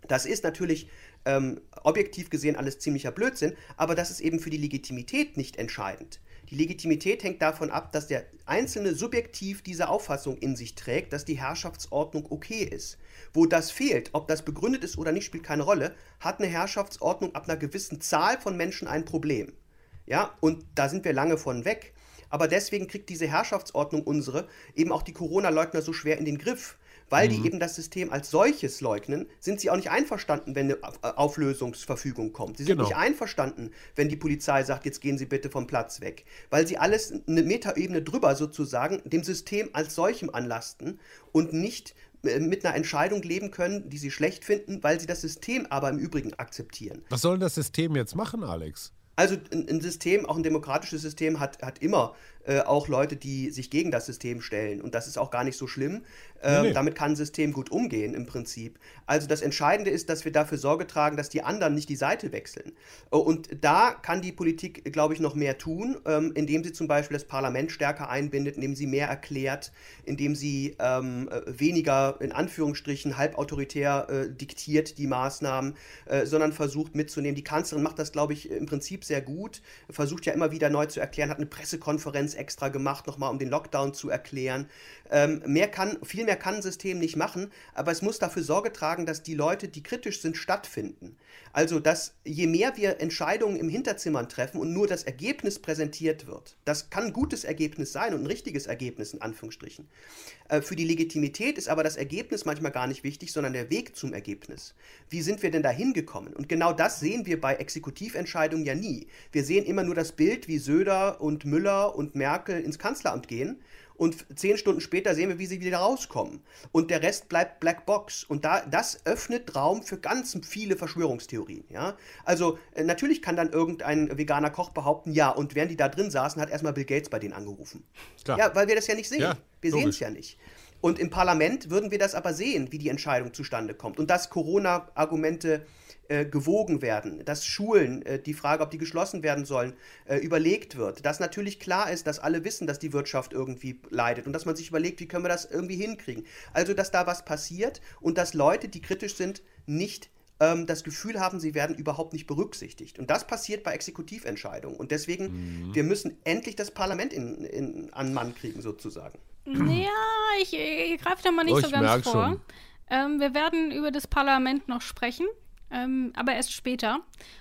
Das ist natürlich ähm, objektiv gesehen alles ziemlicher Blödsinn, aber das ist eben für die Legitimität nicht entscheidend. Die Legitimität hängt davon ab, dass der Einzelne subjektiv diese Auffassung in sich trägt, dass die Herrschaftsordnung okay ist. Wo das fehlt, ob das begründet ist oder nicht, spielt keine Rolle, hat eine Herrschaftsordnung ab einer gewissen Zahl von Menschen ein Problem. Ja, und da sind wir lange von weg. Aber deswegen kriegt diese Herrschaftsordnung unsere eben auch die Corona-Leugner so schwer in den Griff, weil mhm. die eben das System als solches leugnen, sind sie auch nicht einverstanden, wenn eine Auflösungsverfügung kommt. Sie sind genau. nicht einverstanden, wenn die Polizei sagt, jetzt gehen Sie bitte vom Platz weg, weil sie alles eine Metaebene drüber sozusagen dem System als solchem anlasten und nicht äh, mit einer Entscheidung leben können, die sie schlecht finden, weil sie das System aber im Übrigen akzeptieren. Was soll das System jetzt machen, Alex? Also ein, ein, System, auch ein demokratisches System, hat, hat immer äh, auch Leute, die sich gegen das System stellen. Und das ist auch gar nicht so schlimm. Nee, nee. Damit kann ein System gut umgehen im Prinzip. Also das Entscheidende ist, dass wir dafür Sorge tragen, dass die anderen nicht die Seite wechseln. Äh, und da kann die Politik, glaube ich, noch mehr tun, ähm, indem sie zum Beispiel das Parlament stärker einbindet, indem sie mehr erklärt, indem sie ähm, äh, weniger in Anführungsstrichen halbautoritär äh, diktiert die Maßnahmen, äh, sondern versucht mitzunehmen. Die Kanzlerin macht das, glaube ich, im Prinzip sehr gut, versucht ja immer wieder neu zu erklären, hat eine Pressekonferenz extra gemacht, nochmal um den Lockdown zu erklären. Ähm, mehr kann, viel mehr kann ein System nicht machen, aber es muss dafür Sorge tragen, dass die Leute, die kritisch sind, stattfinden. Also, dass je mehr wir Entscheidungen im Hinterzimmern treffen und nur das Ergebnis präsentiert wird, das kann ein gutes Ergebnis sein und ein richtiges Ergebnis in Anführungsstrichen. Äh, für die Legitimität ist aber das Ergebnis manchmal gar nicht wichtig, sondern der Weg zum Ergebnis. Wie sind wir denn da hingekommen? Und genau das sehen wir bei Exekutiventscheidungen ja nie. Wir sehen immer nur das Bild, wie Söder und Müller und Merkel ins Kanzleramt gehen und zehn Stunden später sehen wir, wie sie wieder rauskommen. Und der Rest bleibt Black Box. Und da, das öffnet Raum für ganz viele Verschwörungstheorien. Ja? Also äh, natürlich kann dann irgendein veganer Koch behaupten, ja, und während die da drin saßen, hat erstmal Bill Gates bei denen angerufen. Klar. Ja, weil wir das ja nicht sehen. Ja, wir sehen es ja nicht. Und im Parlament würden wir das aber sehen, wie die Entscheidung zustande kommt. Und dass Corona-Argumente äh, gewogen werden, dass Schulen, äh, die Frage, ob die geschlossen werden sollen, äh, überlegt wird, dass natürlich klar ist, dass alle wissen, dass die Wirtschaft irgendwie leidet und dass man sich überlegt, wie können wir das irgendwie hinkriegen. Also, dass da was passiert und dass Leute, die kritisch sind, nicht ähm, das Gefühl haben, sie werden überhaupt nicht berücksichtigt. Und das passiert bei Exekutiventscheidungen. Und deswegen, mhm. wir müssen endlich das Parlament in, in, an Mann kriegen, sozusagen. Ja, ich, ich greife da mal nicht oh, so ganz vor. Ähm, wir werden über das Parlament noch sprechen. Ähm, aber erst später.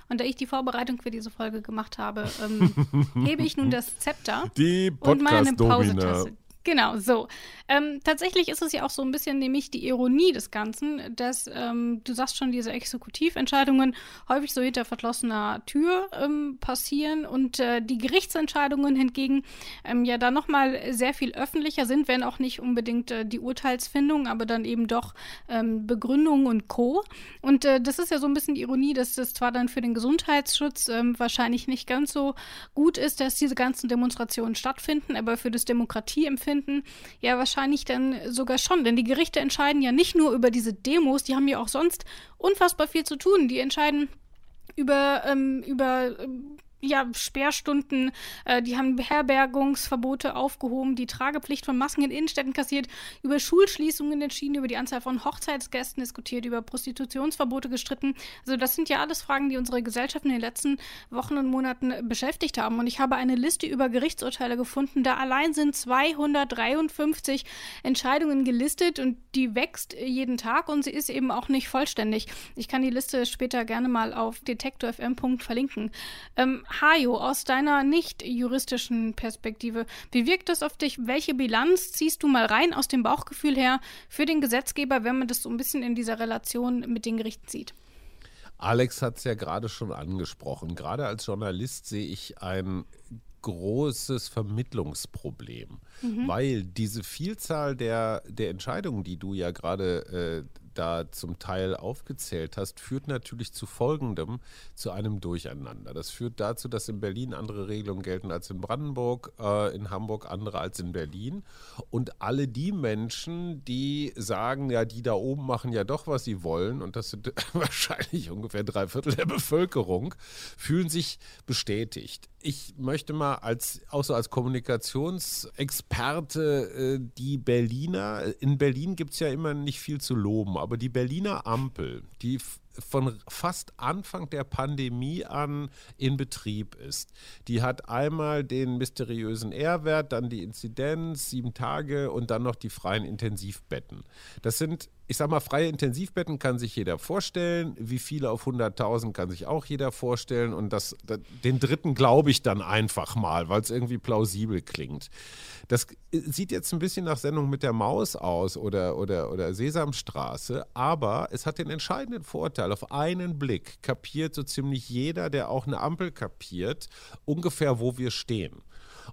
Und da ich die Vorbereitung für diese Folge gemacht habe, ähm, hebe ich nun das Zepter die und meine Pause-Taste. Genau, so. Ähm, tatsächlich ist es ja auch so ein bisschen nämlich die Ironie des Ganzen, dass ähm, du sagst schon, diese Exekutiventscheidungen häufig so hinter verschlossener Tür ähm, passieren und äh, die Gerichtsentscheidungen hingegen ähm, ja dann nochmal sehr viel öffentlicher sind, wenn auch nicht unbedingt äh, die Urteilsfindung, aber dann eben doch ähm, Begründung und Co. Und äh, das ist ja so ein bisschen die Ironie, dass das zwar dann für den Gesundheitsschutz ähm, wahrscheinlich nicht ganz so gut ist, dass diese ganzen Demonstrationen stattfinden, aber für das Demokratieempfinden finden? Ja, wahrscheinlich dann sogar schon, denn die Gerichte entscheiden ja nicht nur über diese Demos, die haben ja auch sonst unfassbar viel zu tun. Die entscheiden über, ähm, über ähm, ja, Sperrstunden, äh, die haben Beherbergungsverbote aufgehoben, die Tragepflicht von Masken in Innenstädten kassiert, über Schulschließungen entschieden, über die Anzahl von Hochzeitsgästen diskutiert, über Prostitutionsverbote gestritten. Also das sind ja alles Fragen, die unsere Gesellschaft in den letzten Wochen und Monaten beschäftigt haben. Und ich habe eine Liste über Gerichtsurteile gefunden. Da allein sind 253 Entscheidungen gelistet und die wächst jeden Tag und sie ist eben auch nicht vollständig. Ich kann die Liste später gerne mal auf detektorfm. verlinken. Ähm, Hajo, aus deiner nicht juristischen Perspektive, wie wirkt das auf dich? Welche Bilanz ziehst du mal rein aus dem Bauchgefühl her für den Gesetzgeber, wenn man das so ein bisschen in dieser Relation mit den Gerichten sieht? Alex hat es ja gerade schon angesprochen. Gerade als Journalist sehe ich ein großes Vermittlungsproblem, mhm. weil diese Vielzahl der, der Entscheidungen, die du ja gerade äh, da zum Teil aufgezählt hast, führt natürlich zu folgendem, zu einem Durcheinander. Das führt dazu, dass in Berlin andere Regelungen gelten als in Brandenburg, äh, in Hamburg andere als in Berlin. Und alle die Menschen, die sagen, ja, die da oben machen ja doch, was sie wollen, und das sind wahrscheinlich ungefähr drei Viertel der Bevölkerung, fühlen sich bestätigt ich möchte mal als auch so als Kommunikationsexperte äh, die Berliner, in Berlin gibt es ja immer nicht viel zu loben, aber die Berliner Ampel, die von fast Anfang der Pandemie an in Betrieb ist. Die hat einmal den mysteriösen R-Wert, dann die Inzidenz, sieben Tage und dann noch die freien Intensivbetten. Das sind ich sag mal, freie Intensivbetten kann sich jeder vorstellen. Wie viele auf 100.000 kann sich auch jeder vorstellen. Und das, das den dritten glaube ich dann einfach mal, weil es irgendwie plausibel klingt. Das sieht jetzt ein bisschen nach Sendung mit der Maus aus oder, oder, oder Sesamstraße, aber es hat den entscheidenden Vorteil, auf einen Blick kapiert so ziemlich jeder, der auch eine Ampel kapiert, ungefähr wo wir stehen.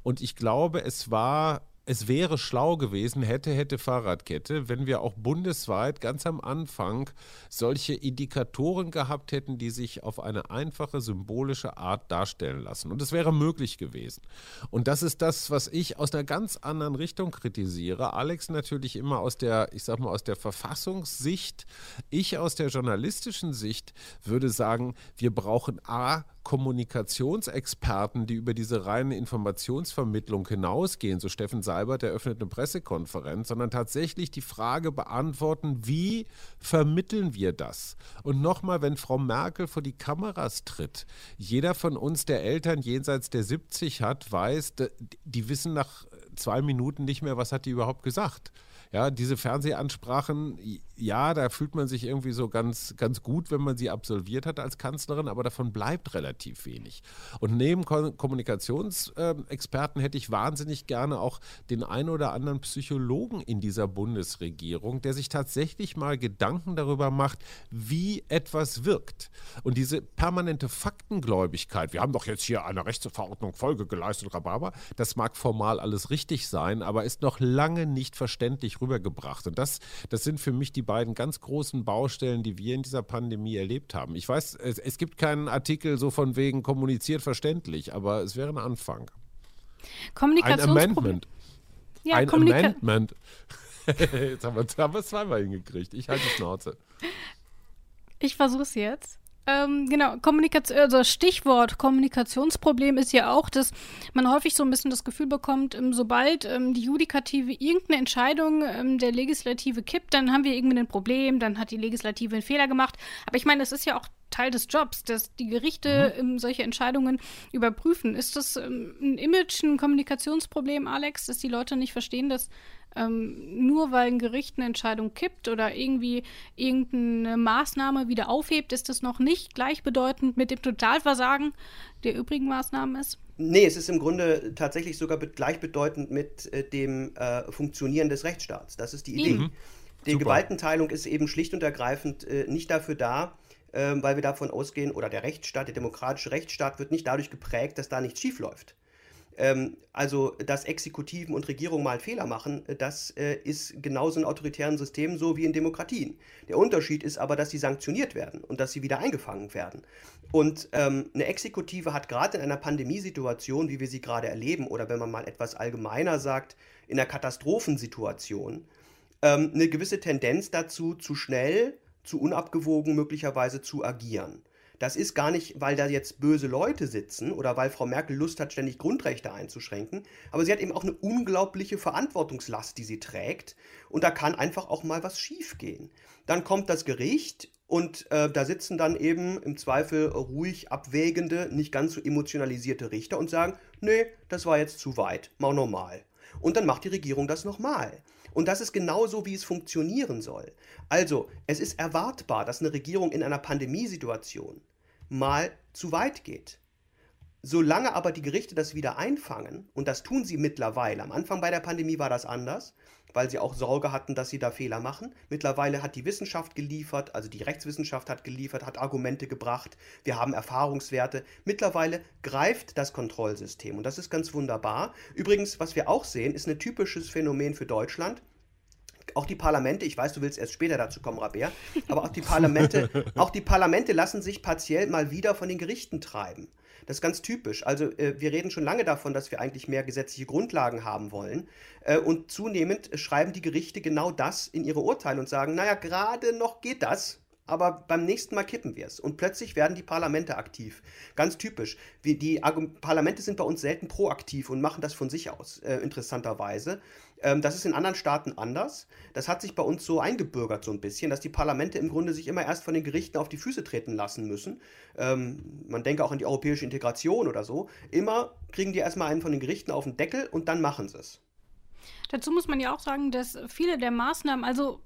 Und ich glaube, es war es wäre schlau gewesen, hätte, hätte Fahrradkette, wenn wir auch bundesweit ganz am Anfang solche Indikatoren gehabt hätten, die sich auf eine einfache symbolische Art darstellen lassen. Und es wäre möglich gewesen. Und das ist das, was ich aus einer ganz anderen Richtung kritisiere. Alex natürlich immer aus der, ich sag mal, aus der Verfassungssicht. Ich aus der journalistischen Sicht würde sagen, wir brauchen A, Kommunikationsexperten, die über diese reine Informationsvermittlung hinausgehen. So Steffen sagt, Seibert eröffnet eine Pressekonferenz, sondern tatsächlich die Frage beantworten, wie vermitteln wir das? Und nochmal, wenn Frau Merkel vor die Kameras tritt, jeder von uns, der Eltern jenseits der 70 hat, weiß, die wissen nach zwei Minuten nicht mehr, was hat die überhaupt gesagt. Ja, diese Fernsehansprachen, ja, da fühlt man sich irgendwie so ganz, ganz gut, wenn man sie absolviert hat als Kanzlerin, aber davon bleibt relativ wenig. Und neben Kommunikationsexperten hätte ich wahnsinnig gerne auch den einen oder anderen Psychologen in dieser Bundesregierung, der sich tatsächlich mal Gedanken darüber macht, wie etwas wirkt. Und diese permanente Faktengläubigkeit, wir haben doch jetzt hier einer Rechtsverordnung Folge geleistet, Rhabarber, das mag formal alles richtig sein, aber ist noch lange nicht verständlich rübergebracht. Und das, das sind für mich die beiden ganz großen Baustellen, die wir in dieser Pandemie erlebt haben. Ich weiß, es, es gibt keinen Artikel so von wegen kommuniziert verständlich, aber es wäre ein Anfang. Ein Amendment. Ja, ein Kommunika Amendment. jetzt haben wir, haben wir es zweimal hingekriegt. Ich halte die Schnauze. Ich versuche es jetzt. Ähm, genau, Kommunikation, also Stichwort Kommunikationsproblem ist ja auch, dass man häufig so ein bisschen das Gefühl bekommt, ähm, sobald ähm, die Judikative irgendeine Entscheidung ähm, der Legislative kippt, dann haben wir irgendwie ein Problem, dann hat die Legislative einen Fehler gemacht. Aber ich meine, es ist ja auch Teil des Jobs, dass die Gerichte mhm. solche Entscheidungen überprüfen. Ist das ähm, ein Image, ein Kommunikationsproblem, Alex, dass die Leute nicht verstehen, dass ähm, nur weil ein Gericht eine Entscheidung kippt oder irgendwie irgendeine Maßnahme wieder aufhebt, ist das noch nicht gleichbedeutend mit dem Totalversagen der übrigen Maßnahmen ist? Nee, es ist im Grunde tatsächlich sogar gleichbedeutend mit äh, dem äh, Funktionieren des Rechtsstaats. Das ist die Idee. Mhm. Die Super. Gewaltenteilung ist eben schlicht und ergreifend äh, nicht dafür da, ähm, weil wir davon ausgehen, oder der Rechtsstaat, der demokratische Rechtsstaat wird nicht dadurch geprägt, dass da nichts schiefläuft. Ähm, also, dass Exekutiven und Regierungen mal Fehler machen, äh, das äh, ist genauso in autoritären Systemen so wie in Demokratien. Der Unterschied ist aber, dass sie sanktioniert werden und dass sie wieder eingefangen werden. Und ähm, eine Exekutive hat gerade in einer Pandemiesituation, wie wir sie gerade erleben, oder wenn man mal etwas allgemeiner sagt, in einer Katastrophensituation, ähm, eine gewisse Tendenz dazu, zu schnell, zu unabgewogen möglicherweise zu agieren. Das ist gar nicht, weil da jetzt böse Leute sitzen oder weil Frau Merkel Lust hat, ständig Grundrechte einzuschränken, aber sie hat eben auch eine unglaubliche Verantwortungslast, die sie trägt und da kann einfach auch mal was schiefgehen. Dann kommt das Gericht und äh, da sitzen dann eben im Zweifel ruhig abwägende, nicht ganz so emotionalisierte Richter und sagen, nee, das war jetzt zu weit, mach normal. Und dann macht die Regierung das nochmal. Und das ist genauso, wie es funktionieren soll. Also, es ist erwartbar, dass eine Regierung in einer Pandemiesituation mal zu weit geht. Solange aber die Gerichte das wieder einfangen, und das tun sie mittlerweile, am Anfang bei der Pandemie war das anders, weil sie auch Sorge hatten, dass sie da Fehler machen. Mittlerweile hat die Wissenschaft geliefert, also die Rechtswissenschaft hat geliefert, hat Argumente gebracht, wir haben Erfahrungswerte. Mittlerweile greift das Kontrollsystem und das ist ganz wunderbar. Übrigens, was wir auch sehen, ist ein typisches Phänomen für Deutschland auch die Parlamente, ich weiß, du willst erst später dazu kommen, Rabea, aber auch die Parlamente, auch die Parlamente lassen sich partiell mal wieder von den Gerichten treiben. Das ist ganz typisch. Also äh, wir reden schon lange davon, dass wir eigentlich mehr gesetzliche Grundlagen haben wollen. Äh, und zunehmend schreiben die Gerichte genau das in ihre Urteile und sagen, naja, gerade noch geht das, aber beim nächsten Mal kippen wir es. Und plötzlich werden die Parlamente aktiv. Ganz typisch. Wir, die Parlamente sind bei uns selten proaktiv und machen das von sich aus, äh, interessanterweise. Ähm, das ist in anderen Staaten anders. Das hat sich bei uns so eingebürgert, so ein bisschen, dass die Parlamente im Grunde sich immer erst von den Gerichten auf die Füße treten lassen müssen. Ähm, man denke auch an die europäische Integration oder so. Immer kriegen die erstmal einen von den Gerichten auf den Deckel und dann machen sie es. Dazu muss man ja auch sagen, dass viele der Maßnahmen, also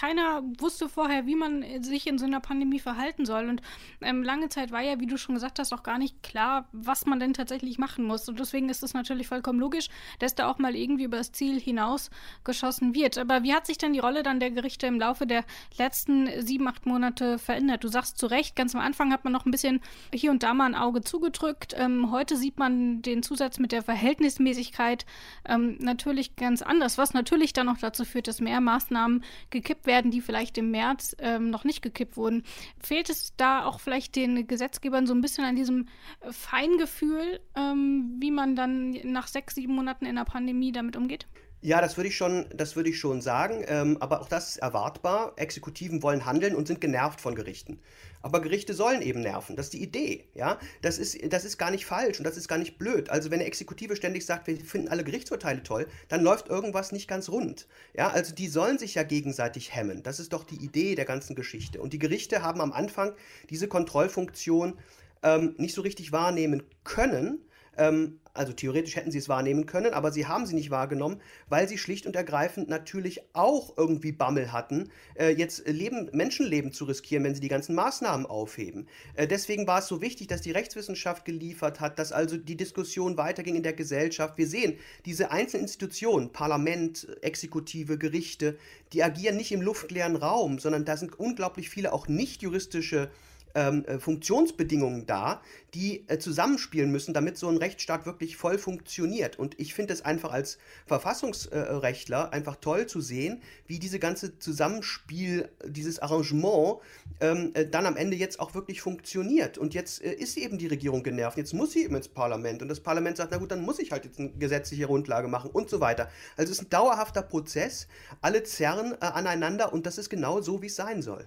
keiner wusste vorher, wie man sich in so einer Pandemie verhalten soll. Und ähm, lange Zeit war ja, wie du schon gesagt hast, auch gar nicht klar, was man denn tatsächlich machen muss. Und deswegen ist es natürlich vollkommen logisch, dass da auch mal irgendwie über das Ziel hinaus geschossen wird. Aber wie hat sich denn die Rolle dann der Gerichte im Laufe der letzten sieben, acht Monate verändert? Du sagst zu Recht, ganz am Anfang hat man noch ein bisschen hier und da mal ein Auge zugedrückt. Ähm, heute sieht man den Zusatz mit der Verhältnismäßigkeit ähm, natürlich ganz anders, was natürlich dann noch dazu führt, dass mehr Maßnahmen gekippt gekippt werden, die vielleicht im März ähm, noch nicht gekippt wurden. Fehlt es da auch vielleicht den Gesetzgebern so ein bisschen an diesem äh, Feingefühl, ähm, wie man dann nach sechs, sieben Monaten in der Pandemie damit umgeht? Ja, das würde ich schon, das würde ich schon sagen. Ähm, aber auch das ist erwartbar. Exekutiven wollen handeln und sind genervt von Gerichten. Aber Gerichte sollen eben nerven. Das ist die Idee. Ja, das ist, das ist gar nicht falsch und das ist gar nicht blöd. Also wenn eine Exekutive ständig sagt, wir finden alle Gerichtsurteile toll, dann läuft irgendwas nicht ganz rund. Ja, also die sollen sich ja gegenseitig hemmen. Das ist doch die Idee der ganzen Geschichte. Und die Gerichte haben am Anfang diese Kontrollfunktion ähm, nicht so richtig wahrnehmen können ähm, also theoretisch hätten sie es wahrnehmen können, aber sie haben sie nicht wahrgenommen, weil sie schlicht und ergreifend natürlich auch irgendwie Bammel hatten, äh, jetzt Leben, Menschenleben zu riskieren, wenn sie die ganzen Maßnahmen aufheben. Äh, deswegen war es so wichtig, dass die Rechtswissenschaft geliefert hat, dass also die Diskussion weiterging in der Gesellschaft. Wir sehen, diese einzelnen Institutionen, Parlament, Exekutive, Gerichte, die agieren nicht im luftleeren Raum, sondern da sind unglaublich viele auch nicht juristische ähm, äh, Funktionsbedingungen da, die äh, zusammenspielen müssen, damit so ein Rechtsstaat wirklich voll funktioniert. Und ich finde es einfach als Verfassungsrechtler einfach toll zu sehen, wie diese ganze Zusammenspiel, dieses Arrangement ähm, äh, dann am Ende jetzt auch wirklich funktioniert. Und jetzt äh, ist eben die Regierung genervt, jetzt muss sie eben ins Parlament und das Parlament sagt, na gut, dann muss ich halt jetzt eine gesetzliche Grundlage machen und so weiter. Also es ist ein dauerhafter Prozess, alle zerren äh, aneinander und das ist genau so, wie es sein soll.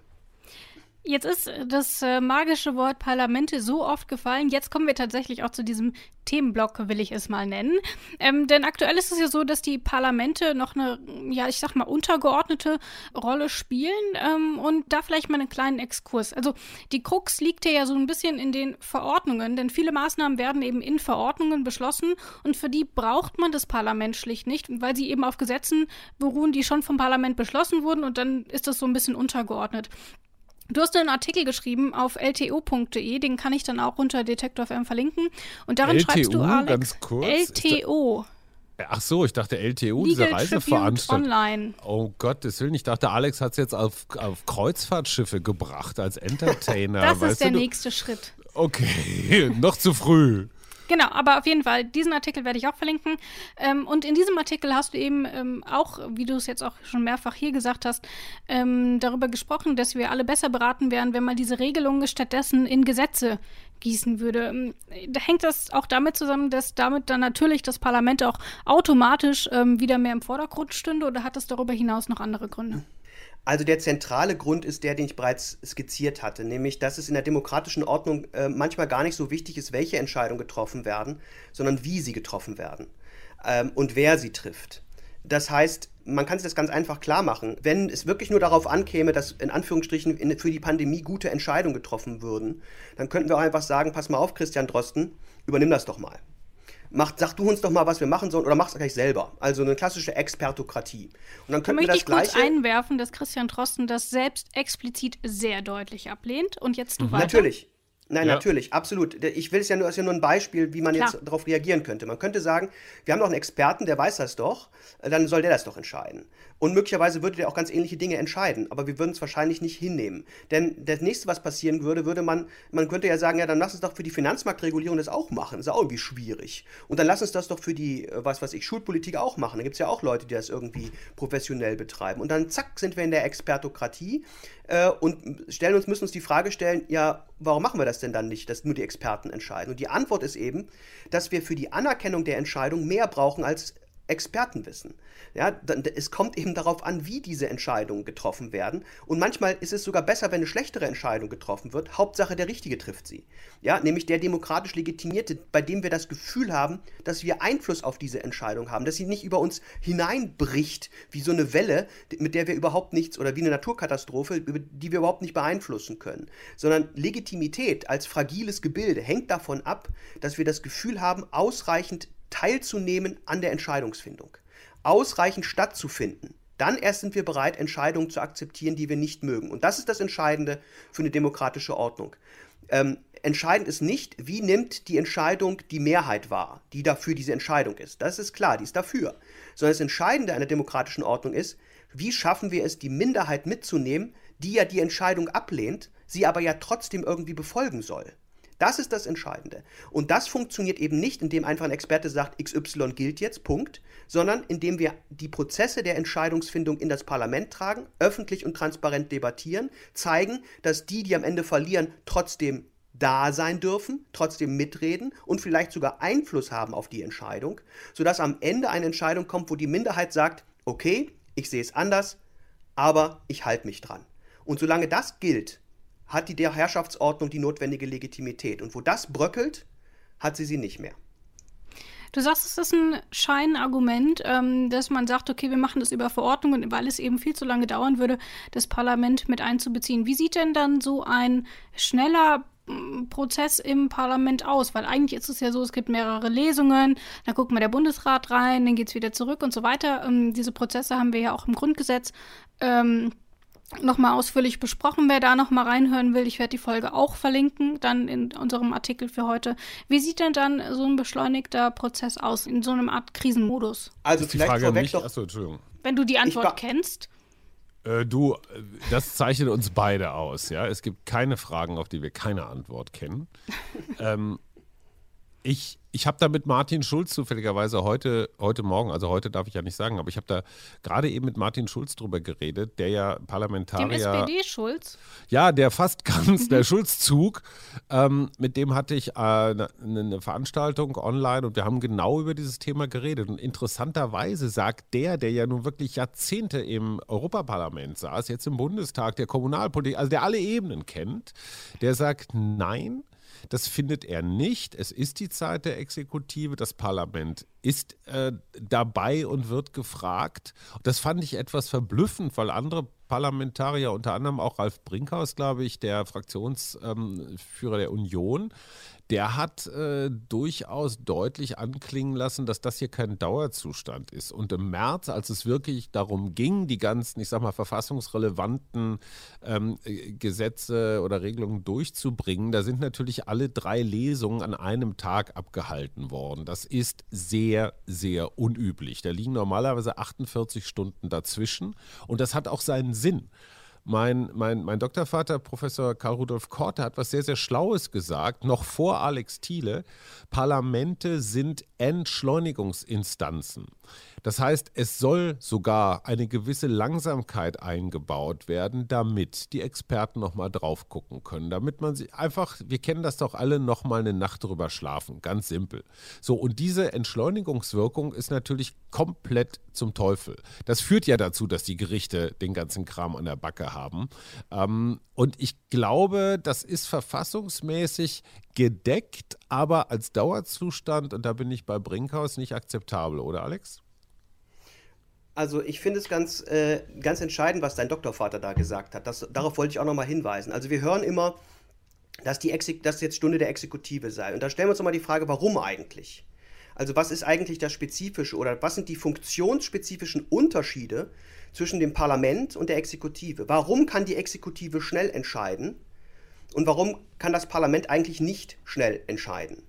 Jetzt ist das äh, magische Wort Parlamente so oft gefallen. Jetzt kommen wir tatsächlich auch zu diesem Themenblock, will ich es mal nennen. Ähm, denn aktuell ist es ja so, dass die Parlamente noch eine, ja, ich sag mal, untergeordnete Rolle spielen. Ähm, und da vielleicht mal einen kleinen Exkurs. Also die Krux liegt ja so ein bisschen in den Verordnungen, denn viele Maßnahmen werden eben in Verordnungen beschlossen und für die braucht man das Parlament schlicht nicht, weil sie eben auf Gesetzen beruhen, die schon vom Parlament beschlossen wurden und dann ist das so ein bisschen untergeordnet. Du hast einen Artikel geschrieben auf lto.de, den kann ich dann auch unter Detektor FM verlinken. Und darin LTU, schreibst du, Alex, ganz kurz. LTO. Ach so, ich dachte LTU, diese Reiseveranstaltung. Online. Oh Gottes Willen, ich dachte, Alex hat es jetzt auf, auf Kreuzfahrtschiffe gebracht als Entertainer. das ist der du? nächste Schritt. Okay, noch zu früh. Genau, aber auf jeden Fall, diesen Artikel werde ich auch verlinken. Ähm, und in diesem Artikel hast du eben ähm, auch, wie du es jetzt auch schon mehrfach hier gesagt hast, ähm, darüber gesprochen, dass wir alle besser beraten wären, wenn man diese Regelungen stattdessen in Gesetze gießen würde. Ähm, da hängt das auch damit zusammen, dass damit dann natürlich das Parlament auch automatisch ähm, wieder mehr im Vordergrund stünde oder hat das darüber hinaus noch andere Gründe? Also der zentrale Grund ist der, den ich bereits skizziert hatte, nämlich dass es in der demokratischen Ordnung äh, manchmal gar nicht so wichtig ist, welche Entscheidungen getroffen werden, sondern wie sie getroffen werden ähm, und wer sie trifft. Das heißt, man kann sich das ganz einfach klar machen. Wenn es wirklich nur darauf ankäme, dass in Anführungsstrichen in, für die Pandemie gute Entscheidungen getroffen würden, dann könnten wir auch einfach sagen, pass mal auf, Christian Drosten, übernimm das doch mal mach, sag du uns doch mal, was wir machen sollen oder mach es gleich selber. Also eine klassische Expertokratie. Und dann könnten wir das gleiche. Ich kurz einwerfen, dass Christian Drosten das selbst explizit sehr deutlich ablehnt. Und jetzt du mhm. weiter. Natürlich. Nein, ja. natürlich, absolut. Ich will es ja nur, ist ja nur ein Beispiel, wie man Klar. jetzt darauf reagieren könnte. Man könnte sagen, wir haben doch einen Experten, der weiß das doch, dann soll der das doch entscheiden. Und möglicherweise würde der auch ganz ähnliche Dinge entscheiden, aber wir würden es wahrscheinlich nicht hinnehmen. Denn das nächste, was passieren würde, würde man, man könnte ja sagen, ja, dann lass uns doch für die Finanzmarktregulierung das auch machen. Das ist auch irgendwie schwierig. Und dann lass uns das doch für die, äh, was weiß ich, Schulpolitik auch machen. Da gibt es ja auch Leute, die das irgendwie professionell betreiben. Und dann zack, sind wir in der Expertokratie äh, und stellen uns, müssen uns die Frage stellen, ja, warum machen wir das denn dann nicht, dass nur die Experten entscheiden? Und die Antwort ist eben, dass wir für die Anerkennung der Entscheidung mehr brauchen als Expertenwissen. Ja, es kommt eben darauf an, wie diese Entscheidungen getroffen werden. Und manchmal ist es sogar besser, wenn eine schlechtere Entscheidung getroffen wird. Hauptsache, der Richtige trifft sie. Ja, nämlich der demokratisch Legitimierte, bei dem wir das Gefühl haben, dass wir Einfluss auf diese Entscheidung haben, dass sie nicht über uns hineinbricht, wie so eine Welle, mit der wir überhaupt nichts, oder wie eine Naturkatastrophe, die wir überhaupt nicht beeinflussen können. Sondern Legitimität als fragiles Gebilde hängt davon ab, dass wir das Gefühl haben, ausreichend teilzunehmen an der Entscheidungsfindung, ausreichend stattzufinden. Dann erst sind wir bereit, Entscheidungen zu akzeptieren, die wir nicht mögen. Und das ist das Entscheidende für eine demokratische Ordnung. Ähm, entscheidend ist nicht, wie nimmt die Entscheidung die Mehrheit wahr, die dafür diese Entscheidung ist. Das ist klar, die ist dafür. Sondern das Entscheidende einer demokratischen Ordnung ist, wie schaffen wir es, die Minderheit mitzunehmen, die ja die Entscheidung ablehnt, sie aber ja trotzdem irgendwie befolgen soll. Das ist das Entscheidende. Und das funktioniert eben nicht, indem einfach ein Experte sagt, XY gilt jetzt, Punkt, sondern indem wir die Prozesse der Entscheidungsfindung in das Parlament tragen, öffentlich und transparent debattieren, zeigen, dass die, die am Ende verlieren, trotzdem da sein dürfen, trotzdem mitreden und vielleicht sogar Einfluss haben auf die Entscheidung, sodass am Ende eine Entscheidung kommt, wo die Minderheit sagt, okay, ich sehe es anders, aber ich halte mich dran. Und solange das gilt, hat die Herrschaftsordnung die notwendige Legitimität. Und wo das bröckelt, hat sie sie nicht mehr. Du sagst, es ist ein Scheinargument, ähm, dass man sagt, okay, wir machen das über Verordnungen, weil es eben viel zu lange dauern würde, das Parlament mit einzubeziehen. Wie sieht denn dann so ein schneller mm, Prozess im Parlament aus? Weil eigentlich ist es ja so, es gibt mehrere Lesungen, dann guckt mal der Bundesrat rein, dann geht es wieder zurück und so weiter. Ähm, diese Prozesse haben wir ja auch im Grundgesetz. Ähm, nochmal ausführlich besprochen. Wer da nochmal reinhören will, ich werde die Folge auch verlinken, dann in unserem Artikel für heute. Wie sieht denn dann so ein beschleunigter Prozess aus, in so einem Art Krisenmodus? Also vielleicht Frage vorweg mich, Achso, Entschuldigung. Wenn du die Antwort kennst. Äh, du, das zeichnet uns beide aus, ja. Es gibt keine Fragen, auf die wir keine Antwort kennen. ähm, ich ich habe da mit Martin Schulz zufälligerweise heute, heute Morgen, also heute darf ich ja nicht sagen, aber ich habe da gerade eben mit Martin Schulz drüber geredet, der ja Parlamentarier. Dem SPD-Schulz? Ja, der fast ganz, der Schulzzug. Ähm, mit dem hatte ich äh, eine, eine Veranstaltung online und wir haben genau über dieses Thema geredet. Und interessanterweise sagt der, der ja nun wirklich Jahrzehnte im Europaparlament saß, jetzt im Bundestag, der Kommunalpolitik, also der alle Ebenen kennt, der sagt, nein, das findet er nicht. Es ist die Zeit der Exekutive. Das Parlament ist äh, dabei und wird gefragt. Das fand ich etwas verblüffend, weil andere Parlamentarier, unter anderem auch Ralf Brinkhaus, glaube ich, der Fraktionsführer ähm, der Union, der hat äh, durchaus deutlich anklingen lassen, dass das hier kein Dauerzustand ist. Und im März, als es wirklich darum ging, die ganzen, ich sag mal, verfassungsrelevanten ähm, äh, Gesetze oder Regelungen durchzubringen, da sind natürlich alle drei Lesungen an einem Tag abgehalten worden. Das ist sehr, sehr unüblich. Da liegen normalerweise 48 Stunden dazwischen und das hat auch seinen Sinn. Mein, mein, mein Doktorvater, Professor Karl Rudolf Korte, hat was sehr, sehr Schlaues gesagt, noch vor Alex Thiele. Parlamente sind Entschleunigungsinstanzen. Das heißt, es soll sogar eine gewisse Langsamkeit eingebaut werden, damit die Experten nochmal drauf gucken können, damit man sie einfach, wir kennen das doch alle, nochmal eine Nacht drüber schlafen, ganz simpel. So, und diese Entschleunigungswirkung ist natürlich komplett zum Teufel. Das führt ja dazu, dass die Gerichte den ganzen Kram an der Backe haben. Ähm, und ich glaube, das ist verfassungsmäßig gedeckt, aber als Dauerzustand, und da bin ich bei Brinkhaus, nicht akzeptabel, oder Alex? Also ich finde es ganz, äh, ganz entscheidend, was dein Doktorvater da gesagt hat. Das, darauf wollte ich auch nochmal hinweisen. Also wir hören immer, dass, die dass jetzt Stunde der Exekutive sei. Und da stellen wir uns nochmal die Frage, warum eigentlich? Also was ist eigentlich das Spezifische oder was sind die funktionsspezifischen Unterschiede zwischen dem Parlament und der Exekutive? Warum kann die Exekutive schnell entscheiden und warum kann das Parlament eigentlich nicht schnell entscheiden?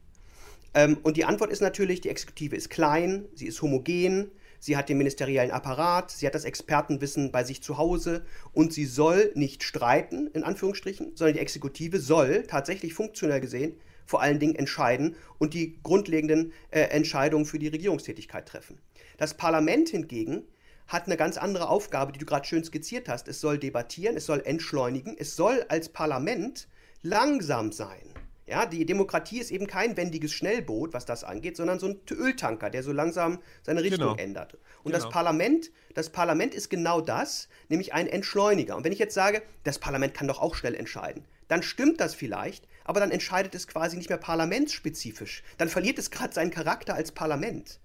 Ähm, und die Antwort ist natürlich, die Exekutive ist klein, sie ist homogen, sie hat den ministeriellen Apparat, sie hat das Expertenwissen bei sich zu Hause und sie soll nicht streiten, in Anführungsstrichen, sondern die Exekutive soll tatsächlich funktionell gesehen vor allen Dingen entscheiden und die grundlegenden äh, Entscheidungen für die Regierungstätigkeit treffen. Das Parlament hingegen hat eine ganz andere Aufgabe, die du gerade schön skizziert hast. Es soll debattieren, es soll entschleunigen, es soll als Parlament langsam sein. Ja, die Demokratie ist eben kein wendiges Schnellboot, was das angeht, sondern so ein Öltanker, der so langsam seine Richtung genau. ändert. Und genau. das Parlament, das Parlament ist genau das, nämlich ein Entschleuniger. Und wenn ich jetzt sage, das Parlament kann doch auch schnell entscheiden, dann stimmt das vielleicht, aber dann entscheidet es quasi nicht mehr parlamentsspezifisch. Dann verliert es gerade seinen Charakter als Parlament.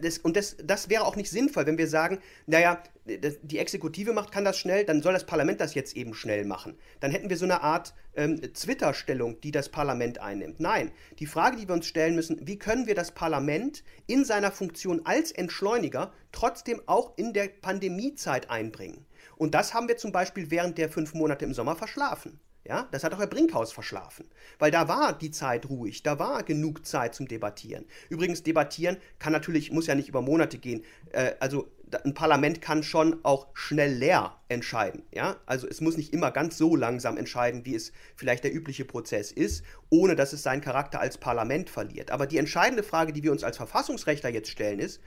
Das, und das, das wäre auch nicht sinnvoll, wenn wir sagen, naja, die Exekutive macht, kann das schnell, dann soll das Parlament das jetzt eben schnell machen. Dann hätten wir so eine Art ähm, Twitter-Stellung, die das Parlament einnimmt. Nein, die Frage, die wir uns stellen müssen, wie können wir das Parlament in seiner Funktion als Entschleuniger trotzdem auch in der Pandemiezeit einbringen? Und das haben wir zum Beispiel während der fünf Monate im Sommer verschlafen. Ja, das hat auch Herr Brinkhaus verschlafen, weil da war die Zeit ruhig, da war genug Zeit zum Debattieren. Übrigens, debattieren kann natürlich, muss ja nicht über Monate gehen. Äh, also ein Parlament kann schon auch schnell leer entscheiden. Ja? Also es muss nicht immer ganz so langsam entscheiden, wie es vielleicht der übliche Prozess ist, ohne dass es seinen Charakter als Parlament verliert. Aber die entscheidende Frage, die wir uns als Verfassungsrechtler jetzt stellen, ist,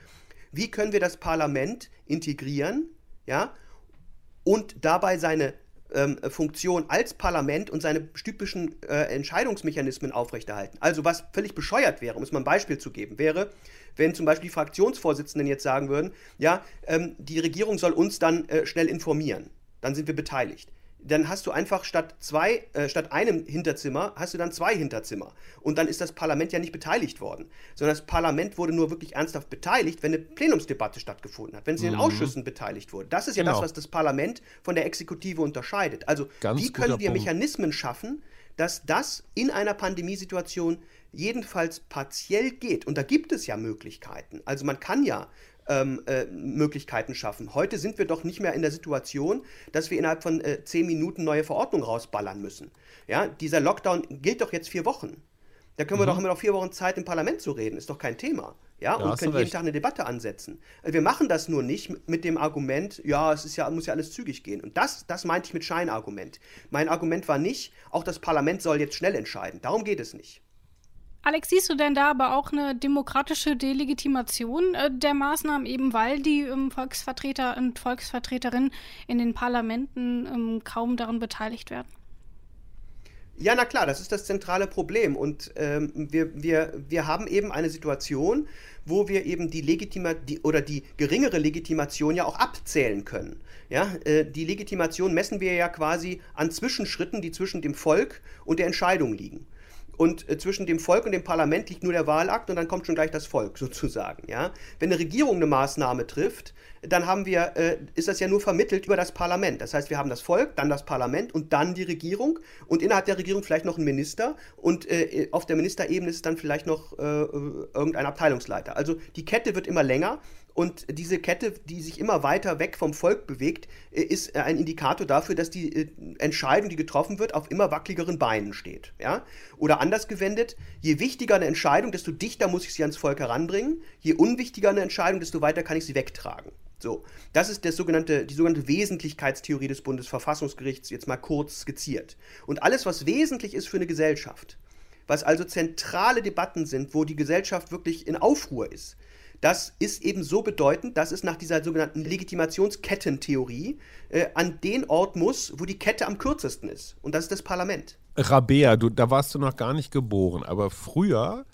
wie können wir das Parlament integrieren ja, und dabei seine ähm, Funktion als Parlament und seine typischen äh, Entscheidungsmechanismen aufrechterhalten. Also was völlig bescheuert wäre, um es mal ein Beispiel zu geben, wäre, wenn zum Beispiel die Fraktionsvorsitzenden jetzt sagen würden, ja, ähm, die Regierung soll uns dann äh, schnell informieren, dann sind wir beteiligt dann hast du einfach statt zwei, äh, statt einem Hinterzimmer, hast du dann zwei Hinterzimmer. Und dann ist das Parlament ja nicht beteiligt worden. Sondern das Parlament wurde nur wirklich ernsthaft beteiligt, wenn eine Plenumsdebatte stattgefunden hat, wenn es in den mhm. Ausschüssen beteiligt wurde. Das ist ja genau. das, was das Parlament von der Exekutive unterscheidet. Also Ganz wie können wir Punkt. Mechanismen schaffen, dass das in einer Pandemiesituation jedenfalls partiell geht. Und da gibt es ja Möglichkeiten. Also man kann ja ähm, äh, Möglichkeiten schaffen. Heute sind wir doch nicht mehr in der Situation, dass wir innerhalb von äh, zehn Minuten neue Verordnungen rausballern müssen. Ja, dieser Lockdown gilt doch jetzt vier Wochen. Da können wir mhm. doch immer noch vier Wochen Zeit im Parlament zu reden, ist doch kein Thema. Ja, ja und können jeden Tag eine Debatte ansetzen. Also wir machen das nur nicht mit dem Argument, ja, es ist ja, muss ja alles zügig gehen. Und das, das meinte ich mit Scheinargument. Mein Argument war nicht, auch das Parlament soll jetzt schnell entscheiden. Darum geht es nicht. Alex, siehst du denn da aber auch eine demokratische Delegitimation äh, der Maßnahmen, eben weil die ähm, Volksvertreter und Volksvertreterinnen in den Parlamenten ähm, kaum daran beteiligt werden? Ja, na klar, das ist das zentrale Problem. Und ähm, wir, wir, wir haben eben eine Situation, wo wir eben die Legitima die, oder die geringere Legitimation ja auch abzählen können. Ja, äh, die Legitimation messen wir ja quasi an Zwischenschritten, die zwischen dem Volk und der Entscheidung liegen und äh, zwischen dem Volk und dem Parlament liegt nur der Wahlakt und dann kommt schon gleich das Volk sozusagen. Ja? Wenn eine Regierung eine Maßnahme trifft, dann haben wir, äh, ist das ja nur vermittelt über das Parlament. Das heißt, wir haben das Volk, dann das Parlament und dann die Regierung und innerhalb der Regierung vielleicht noch ein Minister und äh, auf der Ministerebene ist dann vielleicht noch äh, irgendein Abteilungsleiter. Also die Kette wird immer länger und diese Kette, die sich immer weiter weg vom Volk bewegt, äh, ist äh, ein Indikator dafür, dass die äh, Entscheidung, die getroffen wird, auf immer wackeligeren Beinen steht. Ja? Oder anders gewendet, je wichtiger eine Entscheidung, desto dichter muss ich sie ans Volk heranbringen. Je unwichtiger eine Entscheidung, desto weiter kann ich sie wegtragen. So, das ist das sogenannte, die sogenannte Wesentlichkeitstheorie des Bundesverfassungsgerichts, jetzt mal kurz skizziert. Und alles, was wesentlich ist für eine Gesellschaft, was also zentrale Debatten sind, wo die Gesellschaft wirklich in Aufruhr ist, das ist eben so bedeutend, dass es nach dieser sogenannten Legitimationskettentheorie äh, an den Ort muss, wo die Kette am kürzesten ist. Und das ist das Parlament. Rabea, du, da warst du noch gar nicht geboren, aber früher,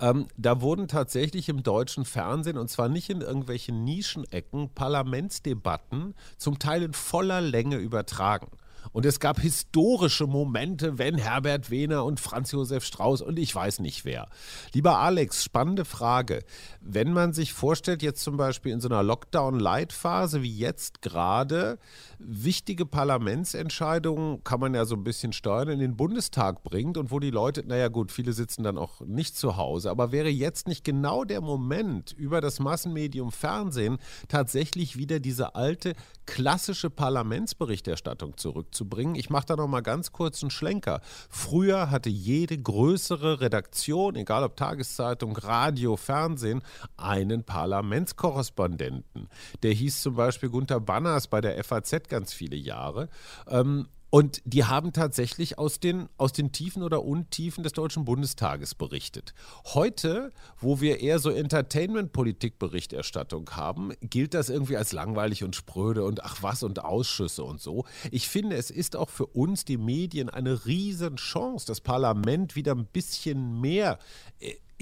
ähm, da wurden tatsächlich im deutschen Fernsehen, und zwar nicht in irgendwelchen Nischenecken, Parlamentsdebatten zum Teil in voller Länge übertragen. Und es gab historische Momente, wenn Herbert Wehner und Franz Josef Strauß und ich weiß nicht wer. Lieber Alex, spannende Frage. Wenn man sich vorstellt, jetzt zum Beispiel in so einer Lockdown-Light-Phase wie jetzt gerade, wichtige Parlamentsentscheidungen kann man ja so ein bisschen steuern, in den Bundestag bringt und wo die Leute, naja gut, viele sitzen dann auch nicht zu Hause, aber wäre jetzt nicht genau der Moment, über das Massenmedium Fernsehen tatsächlich wieder diese alte klassische Parlamentsberichterstattung zurückzubringen? Ich mache da noch mal ganz kurz einen Schlenker. Früher hatte jede größere Redaktion, egal ob Tageszeitung, Radio, Fernsehen, einen Parlamentskorrespondenten. Der hieß zum Beispiel Gunther Banners bei der FAZ ganz viele Jahre. Ähm, und die haben tatsächlich aus den, aus den Tiefen oder Untiefen des Deutschen Bundestages berichtet. Heute, wo wir eher so Entertainment-Politik-Berichterstattung haben, gilt das irgendwie als langweilig und spröde und ach was und Ausschüsse und so. Ich finde, es ist auch für uns, die Medien, eine Riesenchance, das Parlament wieder ein bisschen mehr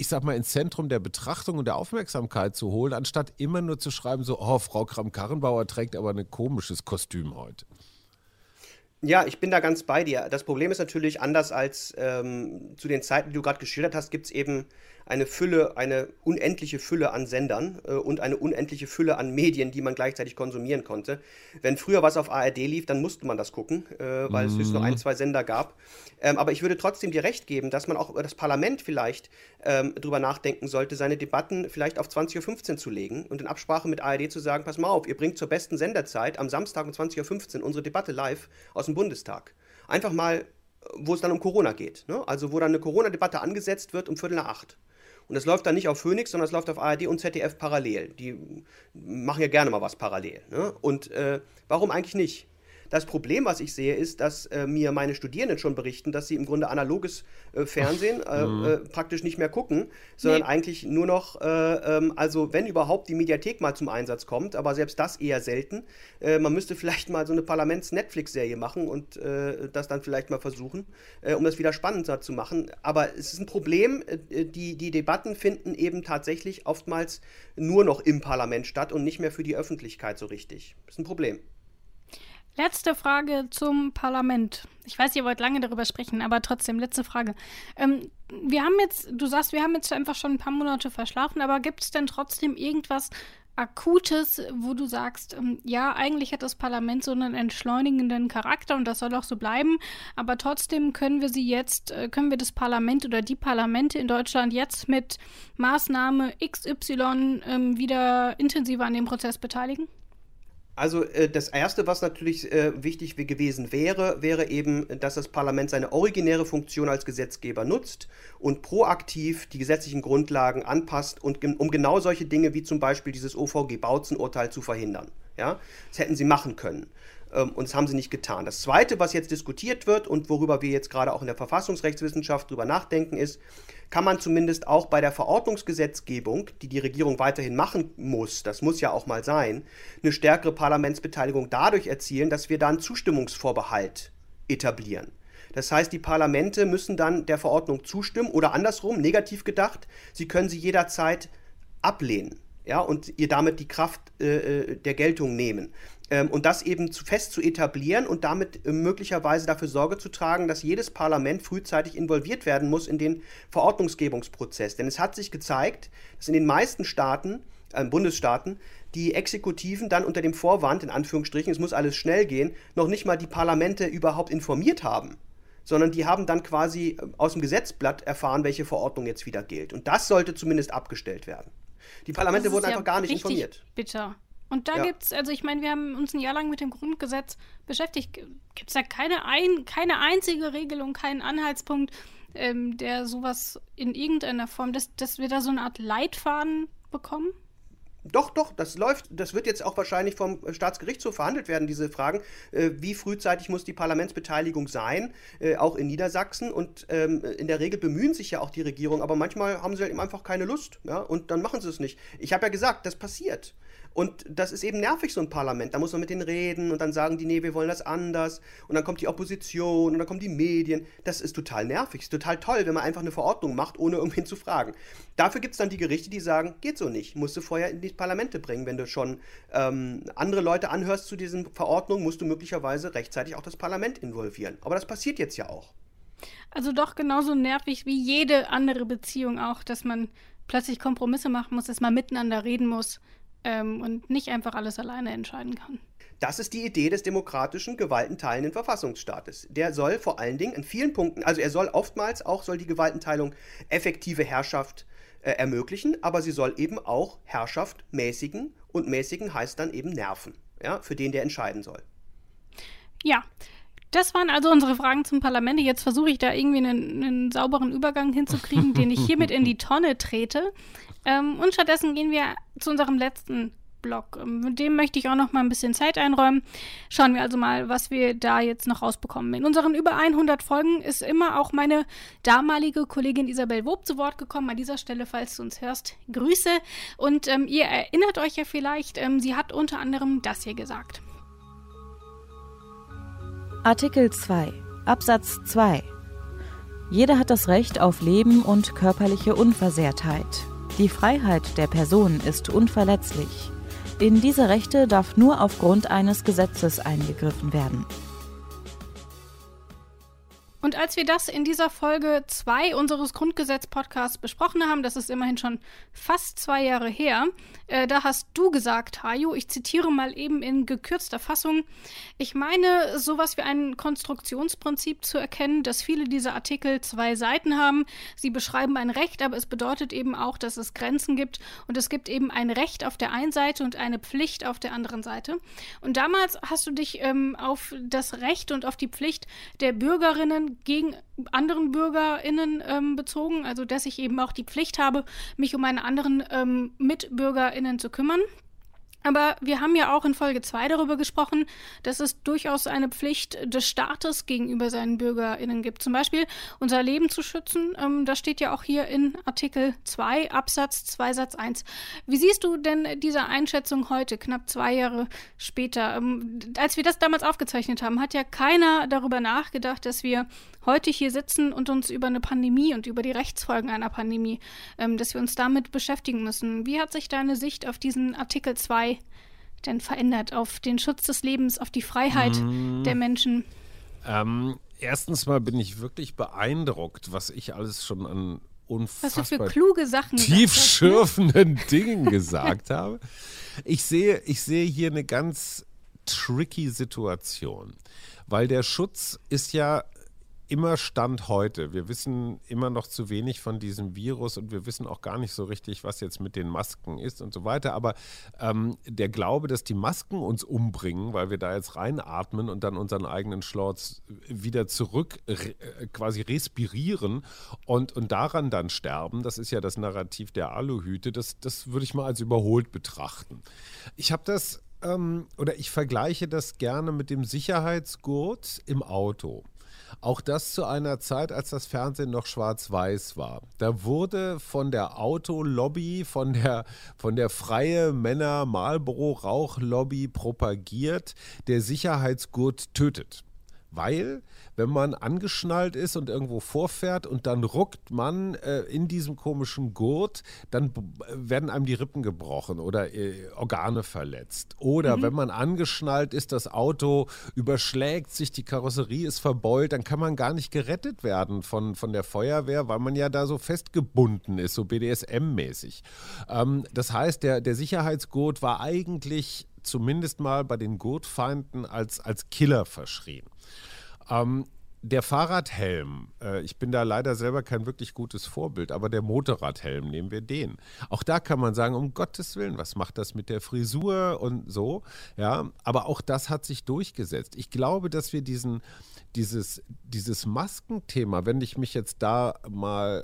ich sag mal, ins Zentrum der Betrachtung und der Aufmerksamkeit zu holen, anstatt immer nur zu schreiben, so, oh, Frau Kram-Karrenbauer trägt aber ein komisches Kostüm heute. Ja, ich bin da ganz bei dir. Das Problem ist natürlich, anders als ähm, zu den Zeiten, die du gerade geschildert hast, gibt es eben eine Fülle, eine unendliche Fülle an Sendern äh, und eine unendliche Fülle an Medien, die man gleichzeitig konsumieren konnte. Wenn früher was auf ARD lief, dann musste man das gucken, äh, weil mm. es höchstens nur ein, mhm. zwei Sender gab. Ähm, aber ich würde trotzdem dir recht geben, dass man auch über das Parlament vielleicht ähm, drüber nachdenken sollte, seine Debatten vielleicht auf 20.15 Uhr zu legen und in Absprache mit ARD zu sagen, pass mal auf, ihr bringt zur besten Senderzeit am Samstag um 20.15 Uhr unsere Debatte live aus dem Bundestag. Einfach mal wo es dann um Corona geht. Ne? Also wo dann eine Corona-Debatte angesetzt wird um Viertel nach acht. Und das läuft dann nicht auf Phoenix, sondern es läuft auf ARD und ZDF parallel. Die machen ja gerne mal was parallel. Ne? Und äh, warum eigentlich nicht? Das Problem, was ich sehe, ist, dass äh, mir meine Studierenden schon berichten, dass sie im Grunde analoges äh, Fernsehen äh, mhm. äh, praktisch nicht mehr gucken, sondern nee. eigentlich nur noch, äh, ähm, also wenn überhaupt die Mediathek mal zum Einsatz kommt, aber selbst das eher selten. Äh, man müsste vielleicht mal so eine Parlaments-Netflix-Serie machen und das dann vielleicht mal versuchen, um das wieder spannender zu machen. Aber es ist ein Problem, die, die Debatten finden eben tatsächlich oftmals nur noch im Parlament statt und nicht mehr für die Öffentlichkeit so richtig. Das ist ein Problem. Letzte Frage zum Parlament. Ich weiß, ihr wollt lange darüber sprechen, aber trotzdem, letzte Frage. Ähm, wir haben jetzt, du sagst, wir haben jetzt einfach schon ein paar Monate verschlafen, aber gibt es denn trotzdem irgendwas Akutes, wo du sagst, ähm, ja, eigentlich hat das Parlament so einen entschleunigenden Charakter und das soll auch so bleiben, aber trotzdem können wir sie jetzt, äh, können wir das Parlament oder die Parlamente in Deutschland jetzt mit Maßnahme XY ähm, wieder intensiver an dem Prozess beteiligen? Also äh, das Erste, was natürlich äh, wichtig gewesen wäre, wäre eben, dass das Parlament seine originäre Funktion als Gesetzgeber nutzt und proaktiv die gesetzlichen Grundlagen anpasst, und, um genau solche Dinge wie zum Beispiel dieses OVG-Bautzen-Urteil zu verhindern. Ja? Das hätten sie machen können. Ähm, und das haben sie nicht getan. Das Zweite, was jetzt diskutiert wird und worüber wir jetzt gerade auch in der Verfassungsrechtswissenschaft drüber nachdenken, ist, kann man zumindest auch bei der Verordnungsgesetzgebung, die die Regierung weiterhin machen muss, das muss ja auch mal sein, eine stärkere Parlamentsbeteiligung dadurch erzielen, dass wir dann Zustimmungsvorbehalt etablieren. Das heißt, die Parlamente müssen dann der Verordnung zustimmen oder andersrum, negativ gedacht, sie können sie jederzeit ablehnen ja, und ihr damit die Kraft äh, äh der Geltung nehmen. Ähm, und das eben zu, fest zu etablieren und damit äh, möglicherweise dafür Sorge zu tragen, dass jedes Parlament frühzeitig involviert werden muss in den Verordnungsgebungsprozess. Denn es hat sich gezeigt, dass in den meisten Staaten, äh, Bundesstaaten, die Exekutiven dann unter dem Vorwand, in Anführungsstrichen, es muss alles schnell gehen, noch nicht mal die Parlamente überhaupt informiert haben sondern die haben dann quasi äh, aus dem Gesetzblatt erfahren, welche Verordnung jetzt wieder gilt. Und das sollte zumindest abgestellt werden. Die Parlamente wurden ja einfach gar nicht informiert. Bitter. Und da ja. gibt es, also ich meine, wir haben uns ein Jahr lang mit dem Grundgesetz beschäftigt. Gibt es da keine, ein, keine einzige Regelung, keinen Anhaltspunkt, ähm, der sowas in irgendeiner Form, dass, dass wir da so eine Art Leitfaden bekommen? Doch, doch, das läuft. Das wird jetzt auch wahrscheinlich vom Staatsgerichtshof verhandelt werden, diese Fragen. Äh, wie frühzeitig muss die Parlamentsbeteiligung sein, äh, auch in Niedersachsen? Und ähm, in der Regel bemühen sich ja auch die Regierung, aber manchmal haben sie halt eben einfach keine Lust. Ja? Und dann machen sie es nicht. Ich habe ja gesagt, das passiert. Und das ist eben nervig, so ein Parlament. Da muss man mit denen reden und dann sagen die, nee, wir wollen das anders. Und dann kommt die Opposition und dann kommen die Medien. Das ist total nervig. Ist total toll, wenn man einfach eine Verordnung macht, ohne irgendwen zu fragen. Dafür gibt es dann die Gerichte, die sagen, geht so nicht. Musst du vorher in die Parlamente bringen. Wenn du schon ähm, andere Leute anhörst zu diesen Verordnungen, musst du möglicherweise rechtzeitig auch das Parlament involvieren. Aber das passiert jetzt ja auch. Also doch genauso nervig wie jede andere Beziehung auch, dass man plötzlich Kompromisse machen muss, dass man miteinander reden muss ähm, und nicht einfach alles alleine entscheiden kann. Das ist die Idee des demokratischen, gewaltenteilenden Verfassungsstaates. Der soll vor allen Dingen in vielen Punkten, also er soll oftmals auch, soll die Gewaltenteilung effektive Herrschaft äh, ermöglichen, aber sie soll eben auch Herrschaft mäßigen und mäßigen heißt dann eben nerven, ja, für den der entscheiden soll. Ja, das waren also unsere Fragen zum Parlament. Jetzt versuche ich da irgendwie einen, einen, sauberen Übergang hinzukriegen, den ich hiermit in die Tonne trete. Ähm, und stattdessen gehen wir zu unserem letzten Blog. Ähm, mit dem möchte ich auch noch mal ein bisschen Zeit einräumen. Schauen wir also mal, was wir da jetzt noch rausbekommen. In unseren über 100 Folgen ist immer auch meine damalige Kollegin Isabel Wob zu Wort gekommen. An dieser Stelle, falls du uns hörst, Grüße. Und ähm, ihr erinnert euch ja vielleicht, ähm, sie hat unter anderem das hier gesagt. Artikel 2 Absatz 2 Jeder hat das Recht auf Leben und körperliche Unversehrtheit. Die Freiheit der Person ist unverletzlich. In diese Rechte darf nur aufgrund eines Gesetzes eingegriffen werden. Und als wir das in dieser Folge 2 unseres Grundgesetz-Podcasts besprochen haben, das ist immerhin schon fast zwei Jahre her, äh, da hast du gesagt, Hajo, ich zitiere mal eben in gekürzter Fassung, ich meine, sowas wie ein Konstruktionsprinzip zu erkennen, dass viele dieser Artikel zwei Seiten haben. Sie beschreiben ein Recht, aber es bedeutet eben auch, dass es Grenzen gibt und es gibt eben ein Recht auf der einen Seite und eine Pflicht auf der anderen Seite. Und damals hast du dich ähm, auf das Recht und auf die Pflicht der Bürgerinnen gegen anderen BürgerInnen ähm, bezogen, also dass ich eben auch die Pflicht habe, mich um meine anderen ähm, MitbürgerInnen zu kümmern. Aber wir haben ja auch in Folge 2 darüber gesprochen, dass es durchaus eine Pflicht des Staates gegenüber seinen BürgerInnen gibt. Zum Beispiel unser Leben zu schützen. Ähm, das steht ja auch hier in Artikel 2, Absatz 2, Satz 1. Wie siehst du denn diese Einschätzung heute, knapp zwei Jahre später? Ähm, als wir das damals aufgezeichnet haben, hat ja keiner darüber nachgedacht, dass wir heute hier sitzen und uns über eine Pandemie und über die Rechtsfolgen einer Pandemie, ähm, dass wir uns damit beschäftigen müssen. Wie hat sich deine Sicht auf diesen Artikel 2 denn verändert auf den Schutz des Lebens, auf die Freiheit mm. der Menschen? Ähm, erstens mal bin ich wirklich beeindruckt, was ich alles schon an unfassbar was du für kluge Sachen ne? tiefschürfenden Dingen gesagt habe. Ich sehe, ich sehe hier eine ganz tricky Situation, weil der Schutz ist ja immer Stand heute. Wir wissen immer noch zu wenig von diesem Virus und wir wissen auch gar nicht so richtig, was jetzt mit den Masken ist und so weiter. Aber ähm, der Glaube, dass die Masken uns umbringen, weil wir da jetzt reinatmen und dann unseren eigenen Schlorz wieder zurück äh, quasi respirieren und, und daran dann sterben, das ist ja das Narrativ der Aluhüte, das, das würde ich mal als überholt betrachten. Ich habe das ähm, oder ich vergleiche das gerne mit dem Sicherheitsgurt im Auto. Auch das zu einer Zeit, als das Fernsehen noch schwarz-weiß war. Da wurde von der Autolobby, von der, von der freie Männer Marlboro Rauchlobby propagiert, der Sicherheitsgurt tötet. Weil wenn man angeschnallt ist und irgendwo vorfährt und dann ruckt man äh, in diesem komischen Gurt, dann werden einem die Rippen gebrochen oder äh, Organe verletzt. Oder mhm. wenn man angeschnallt ist, das Auto überschlägt sich, die Karosserie ist verbeult, dann kann man gar nicht gerettet werden von, von der Feuerwehr, weil man ja da so festgebunden ist, so BDSM-mäßig. Ähm, das heißt, der, der Sicherheitsgurt war eigentlich zumindest mal bei den Gurtfeinden als, als Killer verschrien. Ähm, der Fahrradhelm, äh, ich bin da leider selber kein wirklich gutes Vorbild, aber der Motorradhelm, nehmen wir den. Auch da kann man sagen, um Gottes Willen, was macht das mit der Frisur und so, ja, aber auch das hat sich durchgesetzt. Ich glaube, dass wir diesen, dieses, dieses Maskenthema, wenn ich mich jetzt da mal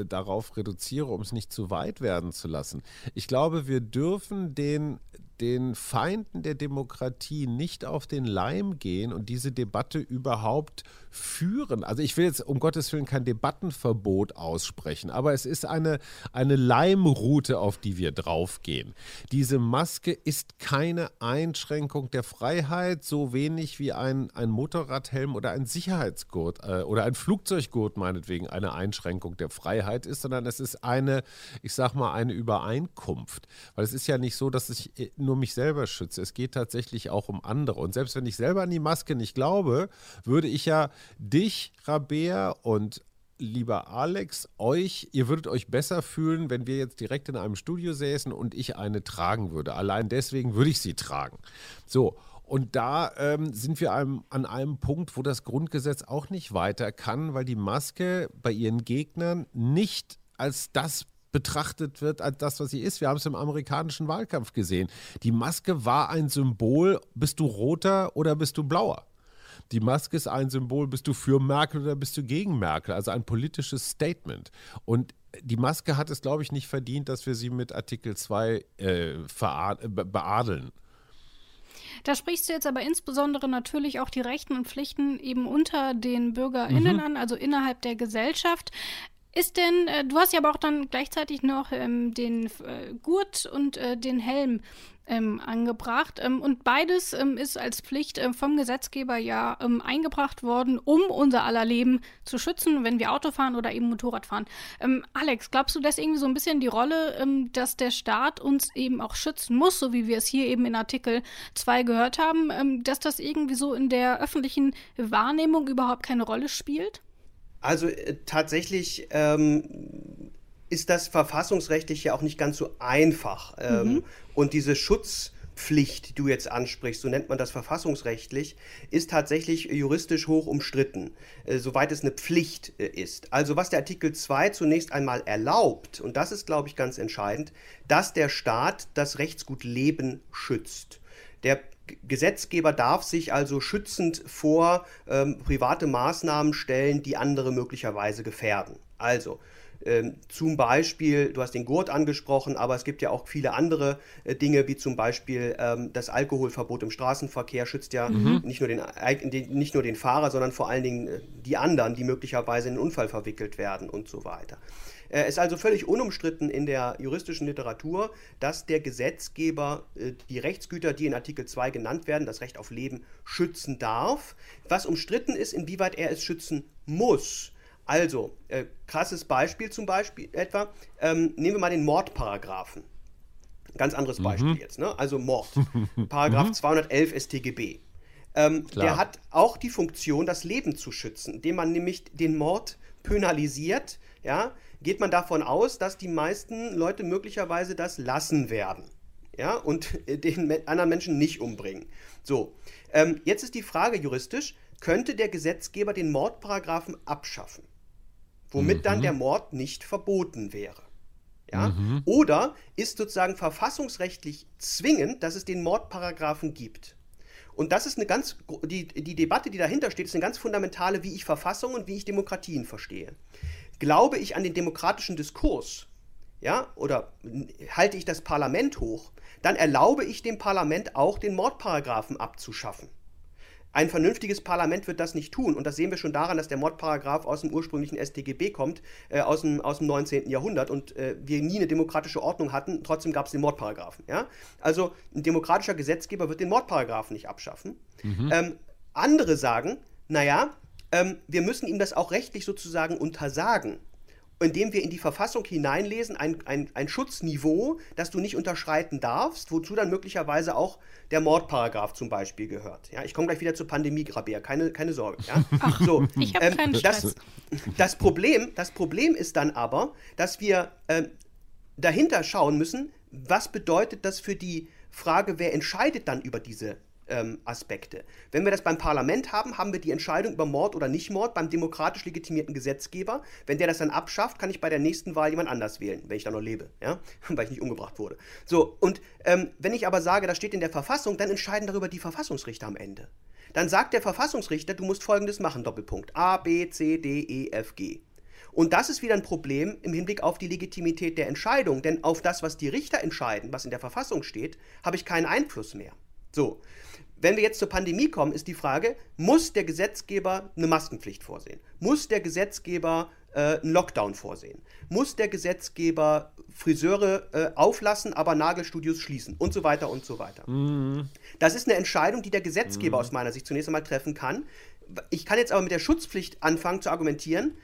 äh, darauf reduziere, um es nicht zu weit werden zu lassen, ich glaube, wir dürfen den, den Feinden der Demokratie nicht auf den Leim gehen und diese Debatte überhaupt führen. Also ich will jetzt um Gottes Willen kein Debattenverbot aussprechen, aber es ist eine, eine Leimroute, auf die wir draufgehen. Diese Maske ist keine Einschränkung der Freiheit, so wenig wie ein, ein Motorradhelm oder ein Sicherheitsgurt äh, oder ein Flugzeuggurt meinetwegen eine Einschränkung der Freiheit ist, sondern es ist eine, ich sag mal, eine Übereinkunft. Weil es ist ja nicht so, dass ich äh, nur mich selber schütze. Es geht tatsächlich auch um andere. Und selbst wenn ich selber an die Maske nicht glaube, würde ich ja dich, Rabea und lieber Alex, euch, ihr würdet euch besser fühlen, wenn wir jetzt direkt in einem Studio säßen und ich eine tragen würde. Allein deswegen würde ich sie tragen. So. Und da ähm, sind wir einem, an einem Punkt, wo das Grundgesetz auch nicht weiter kann, weil die Maske bei ihren Gegnern nicht als das betrachtet wird als das, was sie ist. Wir haben es im amerikanischen Wahlkampf gesehen. Die Maske war ein Symbol, bist du roter oder bist du blauer? Die Maske ist ein Symbol, bist du für Merkel oder bist du gegen Merkel? Also ein politisches Statement. Und die Maske hat es, glaube ich, nicht verdient, dass wir sie mit Artikel 2 äh, beadeln. Da sprichst du jetzt aber insbesondere natürlich auch die Rechten und Pflichten eben unter den BürgerInnen mhm. an, also innerhalb der Gesellschaft. Ist denn, äh, du hast ja aber auch dann gleichzeitig noch ähm, den äh, Gurt und äh, den Helm ähm, angebracht. Ähm, und beides ähm, ist als Pflicht ähm, vom Gesetzgeber ja ähm, eingebracht worden, um unser aller Leben zu schützen, wenn wir Auto fahren oder eben Motorrad fahren. Alex, glaubst du, dass irgendwie so ein bisschen die Rolle, dass der Staat uns eben auch schützen muss, so wie wir es hier eben in Artikel 2 gehört haben, dass das irgendwie so in der öffentlichen Wahrnehmung überhaupt keine Rolle spielt? Also äh, tatsächlich ähm, ist das verfassungsrechtlich ja auch nicht ganz so einfach. Ähm, mhm. Und diese Schutzpflicht, die du jetzt ansprichst, so nennt man das verfassungsrechtlich, ist tatsächlich juristisch hoch umstritten, äh, soweit es eine Pflicht äh, ist. Also was der Artikel 2 zunächst einmal erlaubt, und das ist, glaube ich, ganz entscheidend, dass der Staat das Rechtsgut Leben schützt. Der Gesetzgeber darf sich also schützend vor ähm, private Maßnahmen stellen, die andere möglicherweise gefährden. Also, Ähm, zum Beispiel, du hast den Gurt angesprochen, aber es gibt ja auch viele andere äh, Dinge, wie zum Beispiel ähm, das Alkoholverbot im Straßenverkehr schützt ja mhm. nicht, nur den, nicht nur den Fahrer, sondern vor allen Dingen äh, die anderen, die möglicherweise in einen Unfall verwickelt werden und so weiter. Es äh, ist also völlig unumstritten in der juristischen Literatur, dass der Gesetzgeber äh, die Rechtsgüter, die in Artikel 2 genannt werden, das Recht auf Leben, schützen darf. Was umstritten ist, inwieweit er es schützen muss. Also, äh, krasses Beispiel zum Beispiel etwa, ähm, nehmen wir mal den Mordparagraphen. Ganz anderes Beispiel mhm. jetzt, ne? Also Mord. Paragraph 211 mhm. StGB. Ähm, der hat auch die Funktion, das Leben zu schützen, indem man nämlich den Mord penalisiert, ja, geht man davon aus, dass die meisten Leute möglicherweise das lassen werden. Ja, und den anderen Menschen nicht umbringen. So, ähm, jetzt ist die Frage juristisch, könnte der Gesetzgeber den Mordparagraphen abschaffen, womit mhm. dann der Mord nicht verboten wäre? Ja? Mhm. Oder ist sozusagen verfassungsrechtlich zwingend, dass es den Mordparagraphen gibt? Und das ist eine ganz, die, die Debatte, die dahinter steht, ist eine ganz fundamentale, wie ich Verfassungen und wie ich Demokratien verstehe glaube ich an den demokratischen Diskurs, ja, oder halte ich das Parlament hoch, dann erlaube ich dem Parlament auch, den Mordparagraphen abzuschaffen. Ein vernünftiges Parlament wird das nicht tun. Und das sehen wir schon daran, dass der Mordparagraph aus dem ursprünglichen StGB kommt, äh, aus, dem, aus dem 19. Jahrhundert und äh, wir nie eine demokratische Ordnung hatten. Trotzdem gab es den Mordparagraphen. Ja? Also ein demokratischer Gesetzgeber wird den Mordparagraphen nicht abschaffen. Mhm. Ähm, andere sagen, naja, ähm, wir müssen ihm das auch rechtlich sozusagen untersagen indem wir in die Verfassung hineinlesen, ein, ein, ein Schutzniveau, das du nicht unterschreiten darfst, wozu dann möglicherweise auch der Mordparagraf zum Beispiel gehört. Ja, ich komme gleich wieder zur Pandemie, Grabär, keine, keine Sorge. Ja? Ach, so, ich habe ähm, keinen Stress. Das, das, Problem, das Problem ist dann aber, dass wir äh, dahinter schauen müssen, was bedeutet das für die Frage, wer entscheidet dann über diese ähm, Aspekte. Wenn wir das beim Parlament haben, haben wir die Entscheidung über Mord oder Nichtmord beim demokratisch legitimierten Gesetzgeber. Wenn der das dann abschafft, kann ich bei der nächsten Wahl jemand anders wählen, wenn ich da noch lebe, ja? weil ich nicht umgebracht wurde. So, und ähm, wenn ich aber sage, das steht in der Verfassung, dann entscheiden darüber die Verfassungsrichter am Ende. Dann sagt der Verfassungsrichter, du musst folgendes machen, Doppelpunkt. A, B, C, D, E, F, G. Und das ist wieder ein Problem im Hinblick auf die Legitimität der Entscheidung, denn auf das, was die Richter entscheiden, was in der Verfassung steht, habe ich keinen Einfluss mehr. So, wenn wir jetzt zur Pandemie kommen, ist die Frage, muss der Gesetzgeber eine Maskenpflicht vorsehen? Muss der Gesetzgeber äh, einen Lockdown vorsehen? Muss der Gesetzgeber Friseure äh, auflassen, aber Nagelstudios schließen? Und so weiter und so weiter. Mhm. Das ist eine Entscheidung, die der Gesetzgeber mhm. aus meiner Sicht zunächst einmal treffen kann. Ich kann jetzt aber mit der Schutzpflicht anfangen zu argumentieren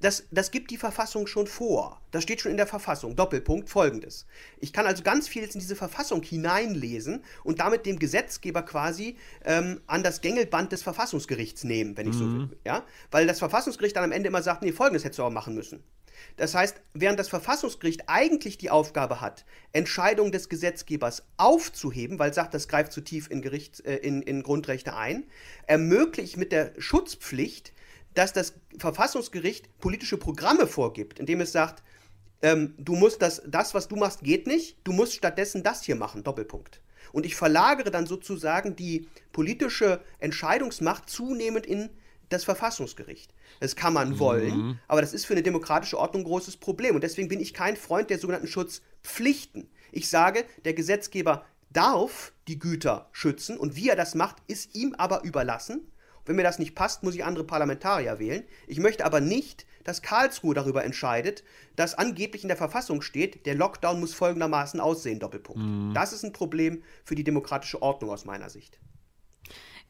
das, das gibt die Verfassung schon vor. Das steht schon in der Verfassung. Doppelpunkt folgendes. Ich kann also ganz viel jetzt in diese Verfassung hineinlesen und damit dem Gesetzgeber quasi ähm, an das Gängelband des Verfassungsgerichts nehmen, wenn ich mhm. so will. Ja? Weil das Verfassungsgericht dann am Ende immer sagt, nee, folgendes hättest du aber machen müssen. Das heißt, während das Verfassungsgericht eigentlich die Aufgabe hat, Entscheidungen des Gesetzgebers aufzuheben, weil es sagt, das greift zu tief in, Gericht, äh, in, in Grundrechte ein, ermöglicht mit der Schutzpflicht dass das Verfassungsgericht politische Programme vorgibt, indem es sagt, ähm, du musst das, das, was du machst, geht nicht, du musst stattdessen das hier machen, Doppelpunkt. Und ich verlagere dann sozusagen die politische Entscheidungsmacht zunehmend in das Verfassungsgericht. Das kann man wollen, mhm. aber das ist für eine demokratische Ordnung ein großes Problem. Und deswegen bin ich kein Freund der sogenannten Schutzpflichten. Ich sage, der Gesetzgeber darf die Güter schützen und wie er das macht, ist ihm aber überlassen. Wenn mir das nicht passt, muss ich andere Parlamentarier wählen. Ich möchte aber nicht, dass Karlsruhe darüber entscheidet, dass angeblich in der Verfassung steht, der Lockdown muss folgendermaßen aussehen, Doppelpunkt. Mhm. Das ist ein Problem für die demokratische Ordnung aus meiner Sicht.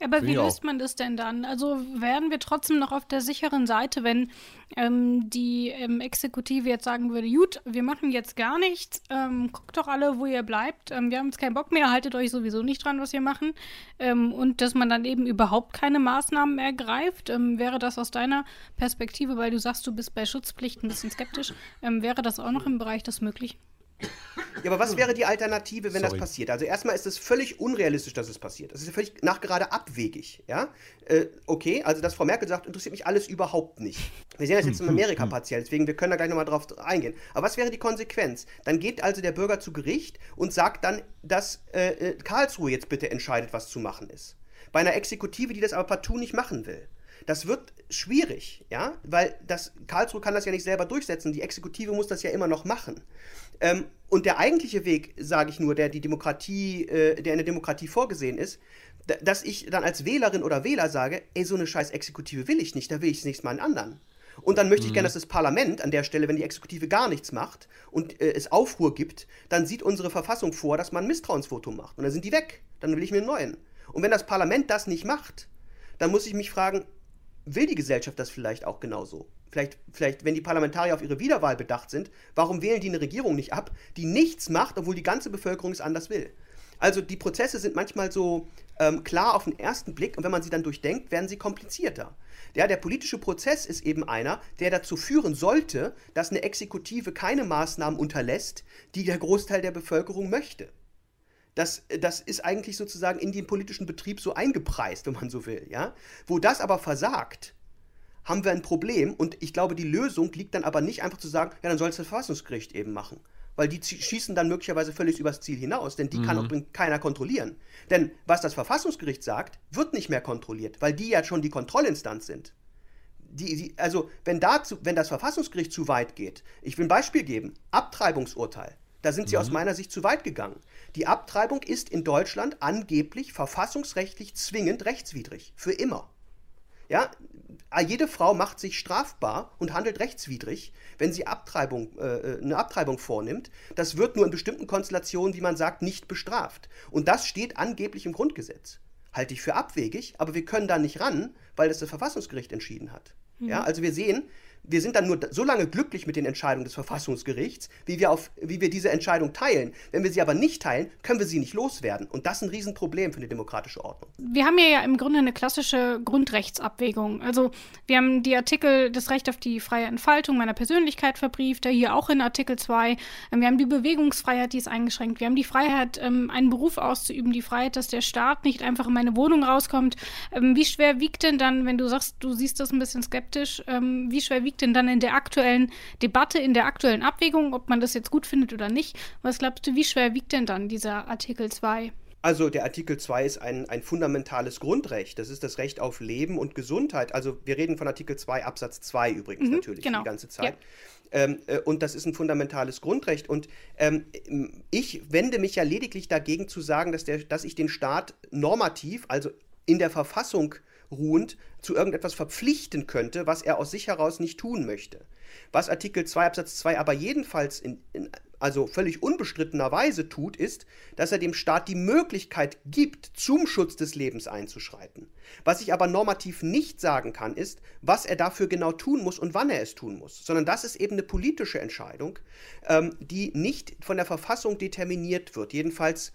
Aber wie löst man das denn dann? Also werden wir trotzdem noch auf der sicheren Seite, wenn ähm, die ähm, Exekutive jetzt sagen würde, gut, wir machen jetzt gar nichts, ähm, guckt doch alle, wo ihr bleibt, ähm, wir haben jetzt keinen Bock mehr, haltet euch sowieso nicht dran, was wir machen. Ähm, und dass man dann eben überhaupt keine Maßnahmen ergreift, ähm, wäre das aus deiner Perspektive, weil du sagst, du bist bei Schutzpflicht ein bisschen skeptisch, wäre das auch noch im Bereich des Möglichen? Ja, aber was wäre die Alternative, wenn Sorry. das passiert? Also erstmal ist es völlig unrealistisch, dass es passiert. Das ist völlig nachgerade abwegig. Ja? Äh, okay, also dass Frau Merkel sagt, interessiert mich alles überhaupt nicht. Wir sehen das jetzt in Amerika partiell, deswegen wir können da gleich nochmal drauf eingehen. Aber was wäre die Konsequenz? Dann geht also der Bürger zu Gericht und sagt dann, dass äh, äh Karlsruhe jetzt bitte entscheidet, was zu machen ist. Bei einer Exekutive, die das aber partout nicht machen will. Das wird schwierig, ja, weil das, Karlsruhe kann das ja nicht selber durchsetzen. Die Exekutive muss das ja immer noch machen. Ähm, und der eigentliche Weg, sage ich nur, der die Demokratie, äh, der in der Demokratie vorgesehen ist, dass ich dann als Wählerin oder Wähler sage, ey, so eine scheiß Exekutive will ich nicht, da will ich zunächst mal einen anderen. Und dann möchte ich gerne, mhm. dass das Parlament an der Stelle, wenn die Exekutive gar nichts macht und äh, es Aufruhr gibt, dann sieht unsere Verfassung vor, dass man ein Misstrauensvotum macht. Und dann sind die weg. Dann will ich mir einen neuen. Und wenn das Parlament das nicht macht, dann muss ich mich fragen, will die Gesellschaft das vielleicht auch genauso? Vielleicht, vielleicht, wenn die Parlamentarier auf ihre Wiederwahl bedacht sind, warum wählen die eine Regierung nicht ab, die nichts macht, obwohl die ganze Bevölkerung es anders will? Also die Prozesse sind manchmal so ähm, klar auf den ersten Blick und wenn man sie dann durchdenkt, werden sie komplizierter. Ja, der politische Prozess ist eben einer, der dazu führen sollte, dass eine Exekutive keine Maßnahmen unterlässt, die der Großteil der Bevölkerung möchte. Das, das ist eigentlich sozusagen in den politischen Betrieb so eingepreist, wenn man so will. Ja? Wo das aber versagt, haben wir ein Problem und ich glaube, die Lösung liegt dann aber nicht einfach zu sagen, ja, dann soll es das Verfassungsgericht eben machen. Weil die schießen dann möglicherweise völlig übers Ziel hinaus, denn die mhm. kann auch keiner kontrollieren. Denn was das Verfassungsgericht sagt, wird nicht mehr kontrolliert, weil die ja schon die Kontrollinstanz sind. Die, die, also, wenn, dazu, wenn das Verfassungsgericht zu weit geht, ich will ein Beispiel geben: Abtreibungsurteil. Da sind sie mhm. aus meiner Sicht zu weit gegangen. Die Abtreibung ist in Deutschland angeblich verfassungsrechtlich zwingend rechtswidrig. Für immer. Ja, jede Frau macht sich strafbar und handelt rechtswidrig, wenn sie Abtreibung, äh, äh, eine Abtreibung vornimmt. Das wird nur in bestimmten Konstellationen, wie man sagt, nicht bestraft. Und das steht angeblich im Grundgesetz. Halte ich für abwegig, aber wir können da nicht ran, weil das das Verfassungsgericht entschieden hat. Mhm. Ja, also wir sehen, wir sind dann nur so lange glücklich mit den Entscheidungen des Verfassungsgerichts, wie wir, auf, wie wir diese Entscheidung teilen. Wenn wir sie aber nicht teilen, können wir sie nicht loswerden. Und das ist ein Riesenproblem für eine demokratische Ordnung. Wir haben hier ja im Grunde eine klassische Grundrechtsabwägung. Also wir haben die Artikel das Recht auf die freie Entfaltung meiner Persönlichkeit verbrieft, hier auch in Artikel 2. Wir haben die Bewegungsfreiheit, die ist eingeschränkt. Wir haben die Freiheit, ähm, einen Beruf auszuüben, die Freiheit, dass der Staat nicht einfach in meine Wohnung rauskommt. Ähm, wie schwer wiegt denn dann, wenn du sagst, du siehst das ein bisschen skeptisch, ähm, wie schwer wiegt denn dann in der aktuellen Debatte, in der aktuellen Abwägung, ob man das jetzt gut findet oder nicht? Was glaubst du, wie schwer wiegt denn dann dieser Artikel 2? Also der Artikel 2 ist ein, ein fundamentales Grundrecht. Das ist das Recht auf Leben und Gesundheit. Also wir reden von Artikel 2 Absatz 2 übrigens mhm, natürlich genau. die ganze Zeit. Ja. Ähm, äh, und das ist ein fundamentales Grundrecht. Und ähm, ich wende mich ja lediglich dagegen zu sagen, dass, der, dass ich den Staat normativ, also in der Verfassung ruhend zu irgendetwas verpflichten könnte, was er aus sich heraus nicht tun möchte. Was Artikel 2 Absatz 2 aber jedenfalls in, in also völlig unbestrittenerweise tut, ist, dass er dem Staat die Möglichkeit gibt, zum Schutz des Lebens einzuschreiten. Was ich aber normativ nicht sagen kann, ist, was er dafür genau tun muss und wann er es tun muss, sondern das ist eben eine politische Entscheidung, ähm, die nicht von der Verfassung determiniert wird, jedenfalls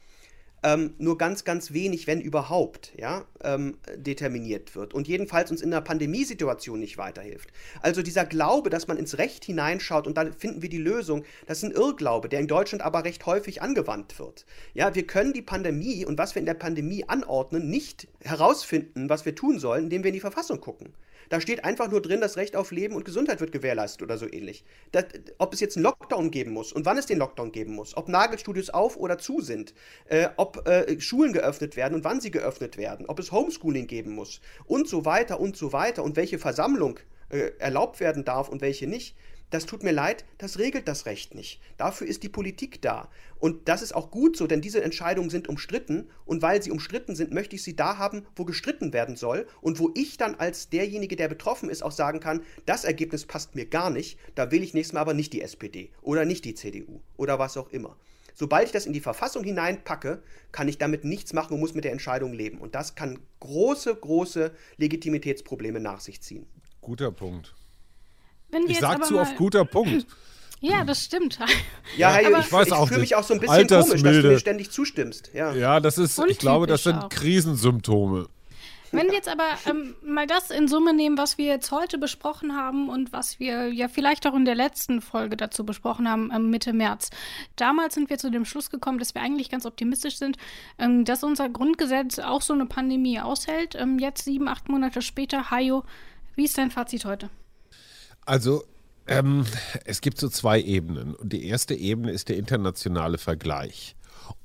ähm, nur ganz, ganz wenig, wenn überhaupt, ja, ähm, determiniert wird und jedenfalls uns in einer Pandemiesituation nicht weiterhilft. Also dieser Glaube, dass man ins Recht hineinschaut und dann finden wir die Lösung, das ist ein Irrglaube, der in Deutschland aber recht häufig angewandt wird. Ja, wir können die Pandemie und was wir in der Pandemie anordnen, nicht herausfinden, was wir tun sollen, indem wir in die Verfassung gucken. Da steht einfach nur drin, das Recht auf Leben und Gesundheit wird gewährleistet oder so ähnlich. Das, ob es jetzt einen Lockdown geben muss und wann es den Lockdown geben muss, ob Nagelstudios auf oder zu sind, äh, ob äh, Schulen geöffnet werden und wann sie geöffnet werden, ob es Homeschooling geben muss und so weiter und so weiter und welche Versammlung äh, erlaubt werden darf und welche nicht das tut mir leid, das regelt das Recht nicht. Dafür ist die Politik da. Und das ist auch gut so, denn diese Entscheidungen sind umstritten. Und weil sie umstritten sind, möchte ich sie da haben, wo gestritten werden soll. Und wo ich dann als derjenige, der betroffen ist, auch sagen kann, das Ergebnis passt mir gar nicht. Da will ich nächstes Mal aber nicht die SPD oder nicht die CDU oder was auch immer. Sobald ich das in die Verfassung hineinpacke, kann ich damit nichts machen und muss mit der Entscheidung leben. Und das kann große, große Legitimitätsprobleme nach sich ziehen. Guter Punkt ich sag zu oft guter Punkt. Ja, das stimmt. Ja, hey, ich, ich, ich fühle mich auch so ein bisschen komisch, dass du mir ständig zustimmst. Ja, ja das ist, ich glaube, das sind auch. Krisensymptome. Wenn wir jetzt aber ähm, mal das in Summe nehmen, was wir jetzt heute besprochen haben und was wir ja vielleicht auch in der letzten Folge dazu besprochen haben, ähm, Mitte März. Damals sind wir zu dem Schluss gekommen, dass wir eigentlich ganz optimistisch sind, ähm, dass unser Grundgesetz auch so eine Pandemie aushält. Ähm, jetzt sieben, acht Monate später, Hajo, wie ist dein Fazit heute? Also ähm, es gibt so zwei Ebenen. Die erste Ebene ist der internationale Vergleich.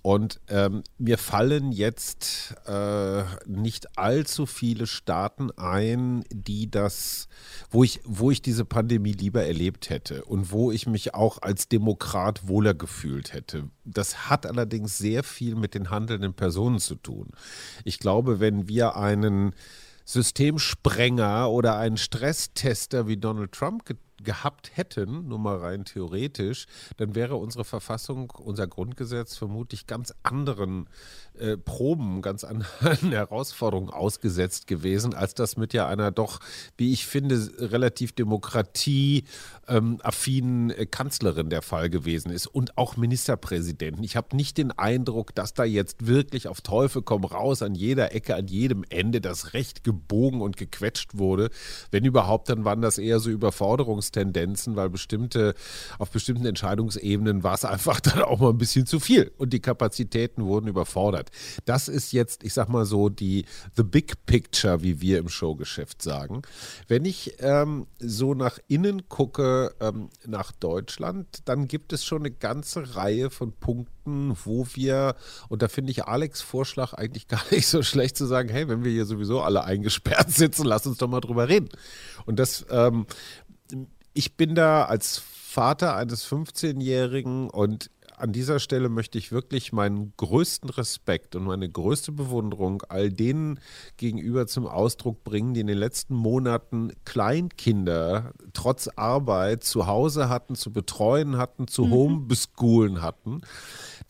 Und ähm, mir fallen jetzt äh, nicht allzu viele Staaten ein, die das, wo ich, wo ich diese Pandemie lieber erlebt hätte und wo ich mich auch als Demokrat wohler gefühlt hätte. Das hat allerdings sehr viel mit den handelnden Personen zu tun. Ich glaube, wenn wir einen Systemsprenger oder einen Stresstester wie Donald Trump gehabt hätten, nur mal rein theoretisch, dann wäre unsere Verfassung, unser Grundgesetz vermutlich ganz anderen äh, Proben, ganz anderen Herausforderungen ausgesetzt gewesen, als das mit ja einer doch, wie ich finde, relativ demokratieaffinen ähm, Kanzlerin der Fall gewesen ist und auch Ministerpräsidenten. Ich habe nicht den Eindruck, dass da jetzt wirklich auf Teufel komm raus an jeder Ecke, an jedem Ende das Recht gebogen und gequetscht wurde. Wenn überhaupt, dann waren das eher so Überforderungstendenzen, weil bestimmte, auf bestimmten Entscheidungsebenen war es einfach dann auch mal ein bisschen zu viel und die Kapazitäten wurden überfordert. Das ist jetzt, ich sag mal so, die The Big Picture, wie wir im Showgeschäft sagen. Wenn ich ähm, so nach innen gucke, ähm, nach Deutschland, dann gibt es schon eine ganze Reihe von Punkten, wo wir, und da finde ich Alex Vorschlag eigentlich gar nicht so schlecht zu sagen, hey, wenn wir hier sowieso alle eingesperrt sitzen, lass uns doch mal drüber reden. Und das, ähm, ich bin da als Vater eines 15-Jährigen und an dieser Stelle möchte ich wirklich meinen größten Respekt und meine größte Bewunderung all denen gegenüber zum Ausdruck bringen, die in den letzten Monaten Kleinkinder trotz Arbeit zu Hause hatten, zu betreuen hatten, zu mhm. homebeschoolen hatten.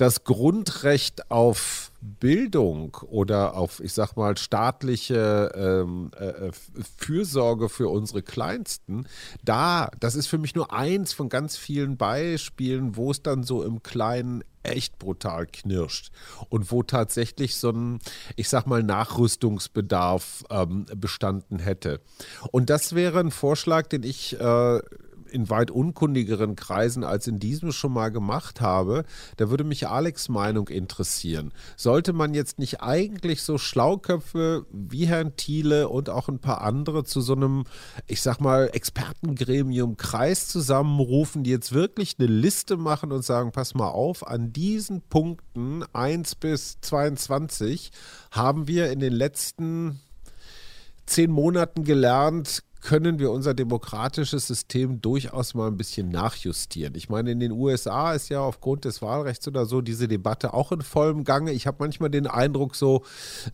Das Grundrecht auf Bildung oder auf, ich sag mal, staatliche ähm, äh, äh, Fürsorge für unsere Kleinsten, da, das ist für mich nur eins von ganz vielen Beispielen, wo es dann so im Kleinen echt brutal knirscht und wo tatsächlich so ein, ich sag mal, Nachrüstungsbedarf ähm, bestanden hätte. Und das wäre ein Vorschlag, den ich äh, in weit unkundigeren Kreisen als in diesem schon mal gemacht habe. Da würde mich Alex Meinung interessieren. Sollte man jetzt nicht eigentlich so Schlauköpfe wie Herrn Thiele und auch ein paar andere zu so einem, ich sag mal, Expertengremium Kreis zusammenrufen, die jetzt wirklich eine Liste machen und sagen, pass mal auf, an diesen Punkten 1 bis 22 haben wir in den letzten zehn Monaten gelernt, können wir unser demokratisches System durchaus mal ein bisschen nachjustieren. Ich meine, in den USA ist ja aufgrund des Wahlrechts oder so diese Debatte auch in vollem Gange. Ich habe manchmal den Eindruck, so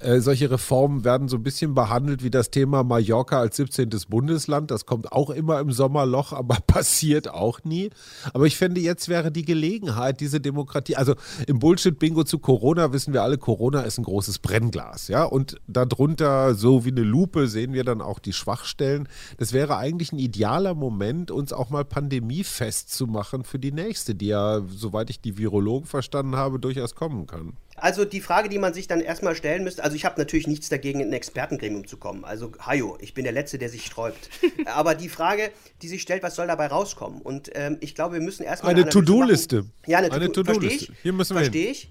äh, solche Reformen werden so ein bisschen behandelt wie das Thema Mallorca als 17. Bundesland. Das kommt auch immer im Sommerloch, aber passiert auch nie. Aber ich finde, jetzt wäre die Gelegenheit, diese Demokratie, also im Bullshit-Bingo zu Corona wissen wir alle, Corona ist ein großes Brennglas, ja, und darunter so wie eine Lupe sehen wir dann auch die Schwachstellen das wäre eigentlich ein idealer Moment, uns auch mal pandemiefest zu machen für die nächste, die ja, soweit ich die Virologen verstanden habe, durchaus kommen kann. Also die Frage, die man sich dann erstmal stellen müsste, also ich habe natürlich nichts dagegen, in ein Expertengremium zu kommen. Also Hajo, ich bin der Letzte, der sich sträubt. Aber die Frage, die sich stellt, was soll dabei rauskommen? Und ähm, ich glaube, wir müssen erstmal eine, eine To-Do-Liste. Ja, eine, eine To-Do-Liste. Hier müssen wir Verstehe ich.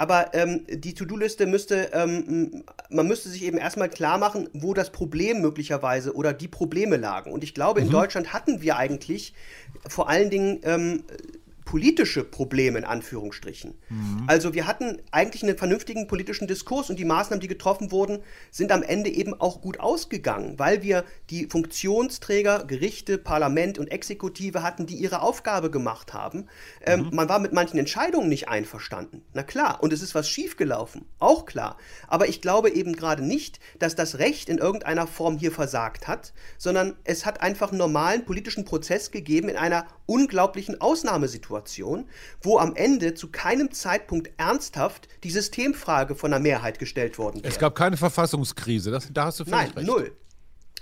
Aber ähm, die To-Do-Liste müsste, ähm, man müsste sich eben erstmal klar machen, wo das Problem möglicherweise oder die Probleme lagen. Und ich glaube, mhm. in Deutschland hatten wir eigentlich vor allen Dingen ähm, politische Probleme in Anführungsstrichen. Mhm. Also wir hatten eigentlich einen vernünftigen politischen Diskurs und die Maßnahmen, die getroffen wurden, sind am Ende eben auch gut ausgegangen, weil wir die Funktionsträger, Gerichte, Parlament und Exekutive hatten, die ihre Aufgabe gemacht haben. Ähm, mhm. man war mit manchen Entscheidungen nicht einverstanden. Na klar, und es ist was schiefgelaufen, auch klar. Aber ich glaube eben gerade nicht, dass das Recht in irgendeiner Form hier versagt hat, sondern es hat einfach einen normalen politischen Prozess gegeben in einer unglaublichen Ausnahmesituation. Situation, wo am Ende zu keinem Zeitpunkt ernsthaft die Systemfrage von der Mehrheit gestellt worden wäre. Es gab keine Verfassungskrise, das, da hast du völlig Nein, recht. null.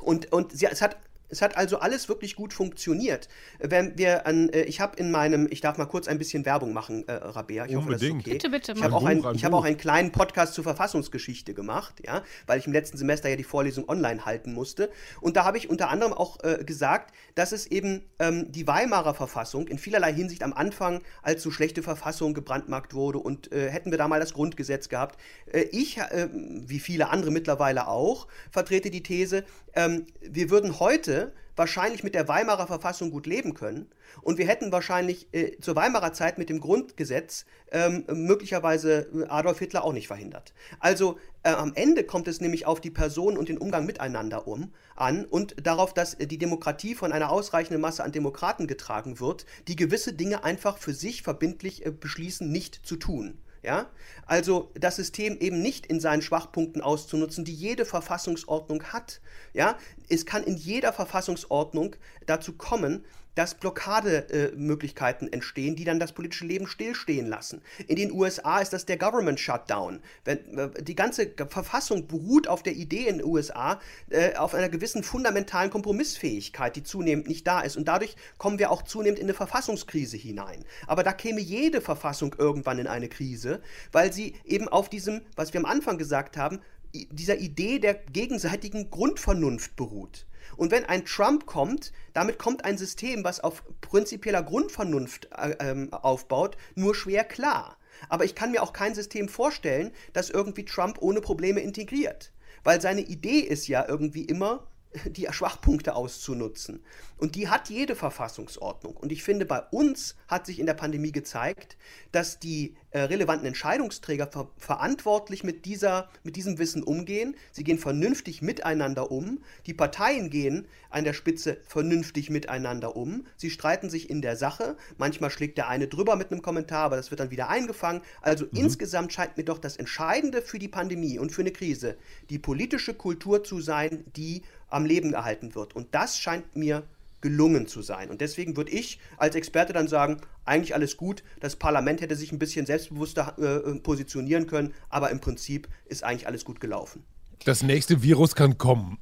Und, und sie, es hat es hat also alles wirklich gut funktioniert. Wenn wir an, äh, ich habe in meinem, ich darf mal kurz ein bisschen Werbung machen, äh, Rabea. Ich Unbedingt. hoffe, das ist okay. Bitte, bitte. Ich habe auch, ein, hab auch einen kleinen Podcast zur Verfassungsgeschichte gemacht, ja, weil ich im letzten Semester ja die Vorlesung online halten musste. Und da habe ich unter anderem auch äh, gesagt, dass es eben ähm, die Weimarer Verfassung in vielerlei Hinsicht am Anfang als so schlechte Verfassung gebrandmarkt wurde und äh, hätten wir da mal das Grundgesetz gehabt. Äh, ich, äh, wie viele andere mittlerweile auch, vertrete die These, ähm, wir würden heute wahrscheinlich mit der Weimarer Verfassung gut leben können. Und wir hätten wahrscheinlich äh, zur Weimarer Zeit mit dem Grundgesetz ähm, möglicherweise äh, Adolf Hitler auch nicht verhindert. Also äh, am Ende kommt es nämlich auf die Person und den Umgang miteinander um an und darauf, dass äh, die Demokratie von einer ausreichenden Masse an Demokraten getragen wird, die gewisse Dinge einfach für sich verbindlich äh, beschließen, nicht zu tun. Ja? Also das System eben nicht in seinen Schwachpunkten auszunutzen, die jede Verfassungsordnung hat. Ja? Es kann in jeder Verfassungsordnung dazu kommen, dass Blockademöglichkeiten entstehen, die dann das politische Leben stillstehen lassen. In den USA ist das der Government Shutdown. Äh, die ganze Verfassung beruht auf der Idee in den USA, äh, auf einer gewissen fundamentalen Kompromissfähigkeit, die zunehmend nicht da ist. Und dadurch kommen wir auch zunehmend in eine Verfassungskrise hinein. Aber da käme jede Verfassung irgendwann in eine Krise, weil sie eben auf diesem, was wir am Anfang gesagt haben, dieser Idee der gegenseitigen Grundvernunft beruht. Und wenn ein Trump kommt, damit kommt ein System, was auf prinzipieller Grundvernunft äh, ähm, aufbaut, nur schwer klar. Aber ich kann mir auch kein System vorstellen, das irgendwie Trump ohne Probleme integriert. Weil seine Idee ist ja irgendwie immer, die Schwachpunkte auszunutzen. Und die hat jede Verfassungsordnung. Und ich finde, bei uns hat sich in der Pandemie gezeigt, dass die äh, relevanten Entscheidungsträger ver verantwortlich mit, dieser, mit diesem Wissen umgehen. Sie gehen vernünftig miteinander um. Die Parteien gehen an der Spitze vernünftig miteinander um. Sie streiten sich in der Sache. Manchmal schlägt der eine drüber mit einem Kommentar, aber das wird dann wieder eingefangen. Also mhm. insgesamt scheint mir doch das Entscheidende für die Pandemie und für eine Krise die politische Kultur zu sein, die am Leben erhalten wird. Und das scheint mir gelungen zu sein. Und deswegen würde ich als Experte dann sagen, eigentlich alles gut, das Parlament hätte sich ein bisschen selbstbewusster äh, positionieren können, aber im Prinzip ist eigentlich alles gut gelaufen. Das nächste Virus kann kommen.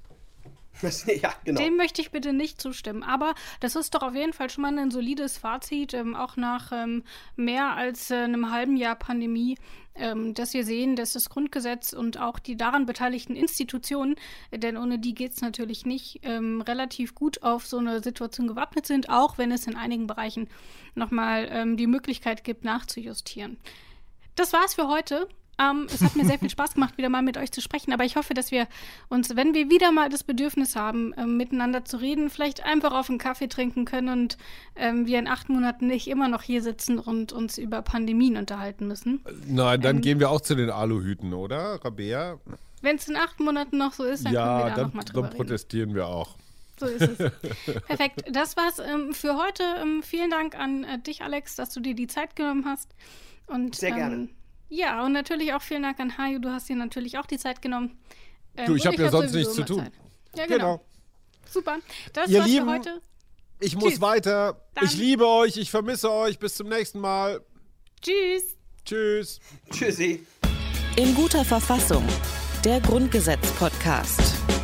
ja, genau. Dem möchte ich bitte nicht zustimmen. Aber das ist doch auf jeden Fall schon mal ein solides Fazit, ähm, auch nach ähm, mehr als äh, einem halben Jahr Pandemie, ähm, dass wir sehen, dass das Grundgesetz und auch die daran beteiligten Institutionen, denn ohne die geht es natürlich nicht, ähm, relativ gut auf so eine Situation gewappnet sind, auch wenn es in einigen Bereichen nochmal ähm, die Möglichkeit gibt, nachzujustieren. Das war's für heute. Ähm, es hat mir sehr viel Spaß gemacht, wieder mal mit euch zu sprechen, aber ich hoffe, dass wir uns, wenn wir wieder mal das Bedürfnis haben, ähm, miteinander zu reden, vielleicht einfach auf einen Kaffee trinken können und ähm, wir in acht Monaten nicht immer noch hier sitzen und uns über Pandemien unterhalten müssen. Nein, dann ähm, gehen wir auch zu den Aluhüten, oder, Rabea? Wenn es in acht Monaten noch so ist, dann ja, können wir da dann, noch mal drüber dann protestieren reden. wir auch. So ist es. Perfekt. Das war's ähm, für heute. Ähm, vielen Dank an äh, dich, Alex, dass du dir die Zeit genommen hast. Und, Sehr gerne. Ja, und natürlich auch vielen Dank an Hajo. Du hast dir natürlich auch die Zeit genommen. Ähm, du, ich habe ja sonst nichts zu tun. Zeit. Ja, genau. genau. Super. Das Ihr war's Lieben, für heute. Ich Tschüss. muss weiter. Dann. Ich liebe euch. Ich vermisse euch. Bis zum nächsten Mal. Tschüss. Tschüss. Tschüssi. In guter Verfassung. Der Grundgesetz-Podcast.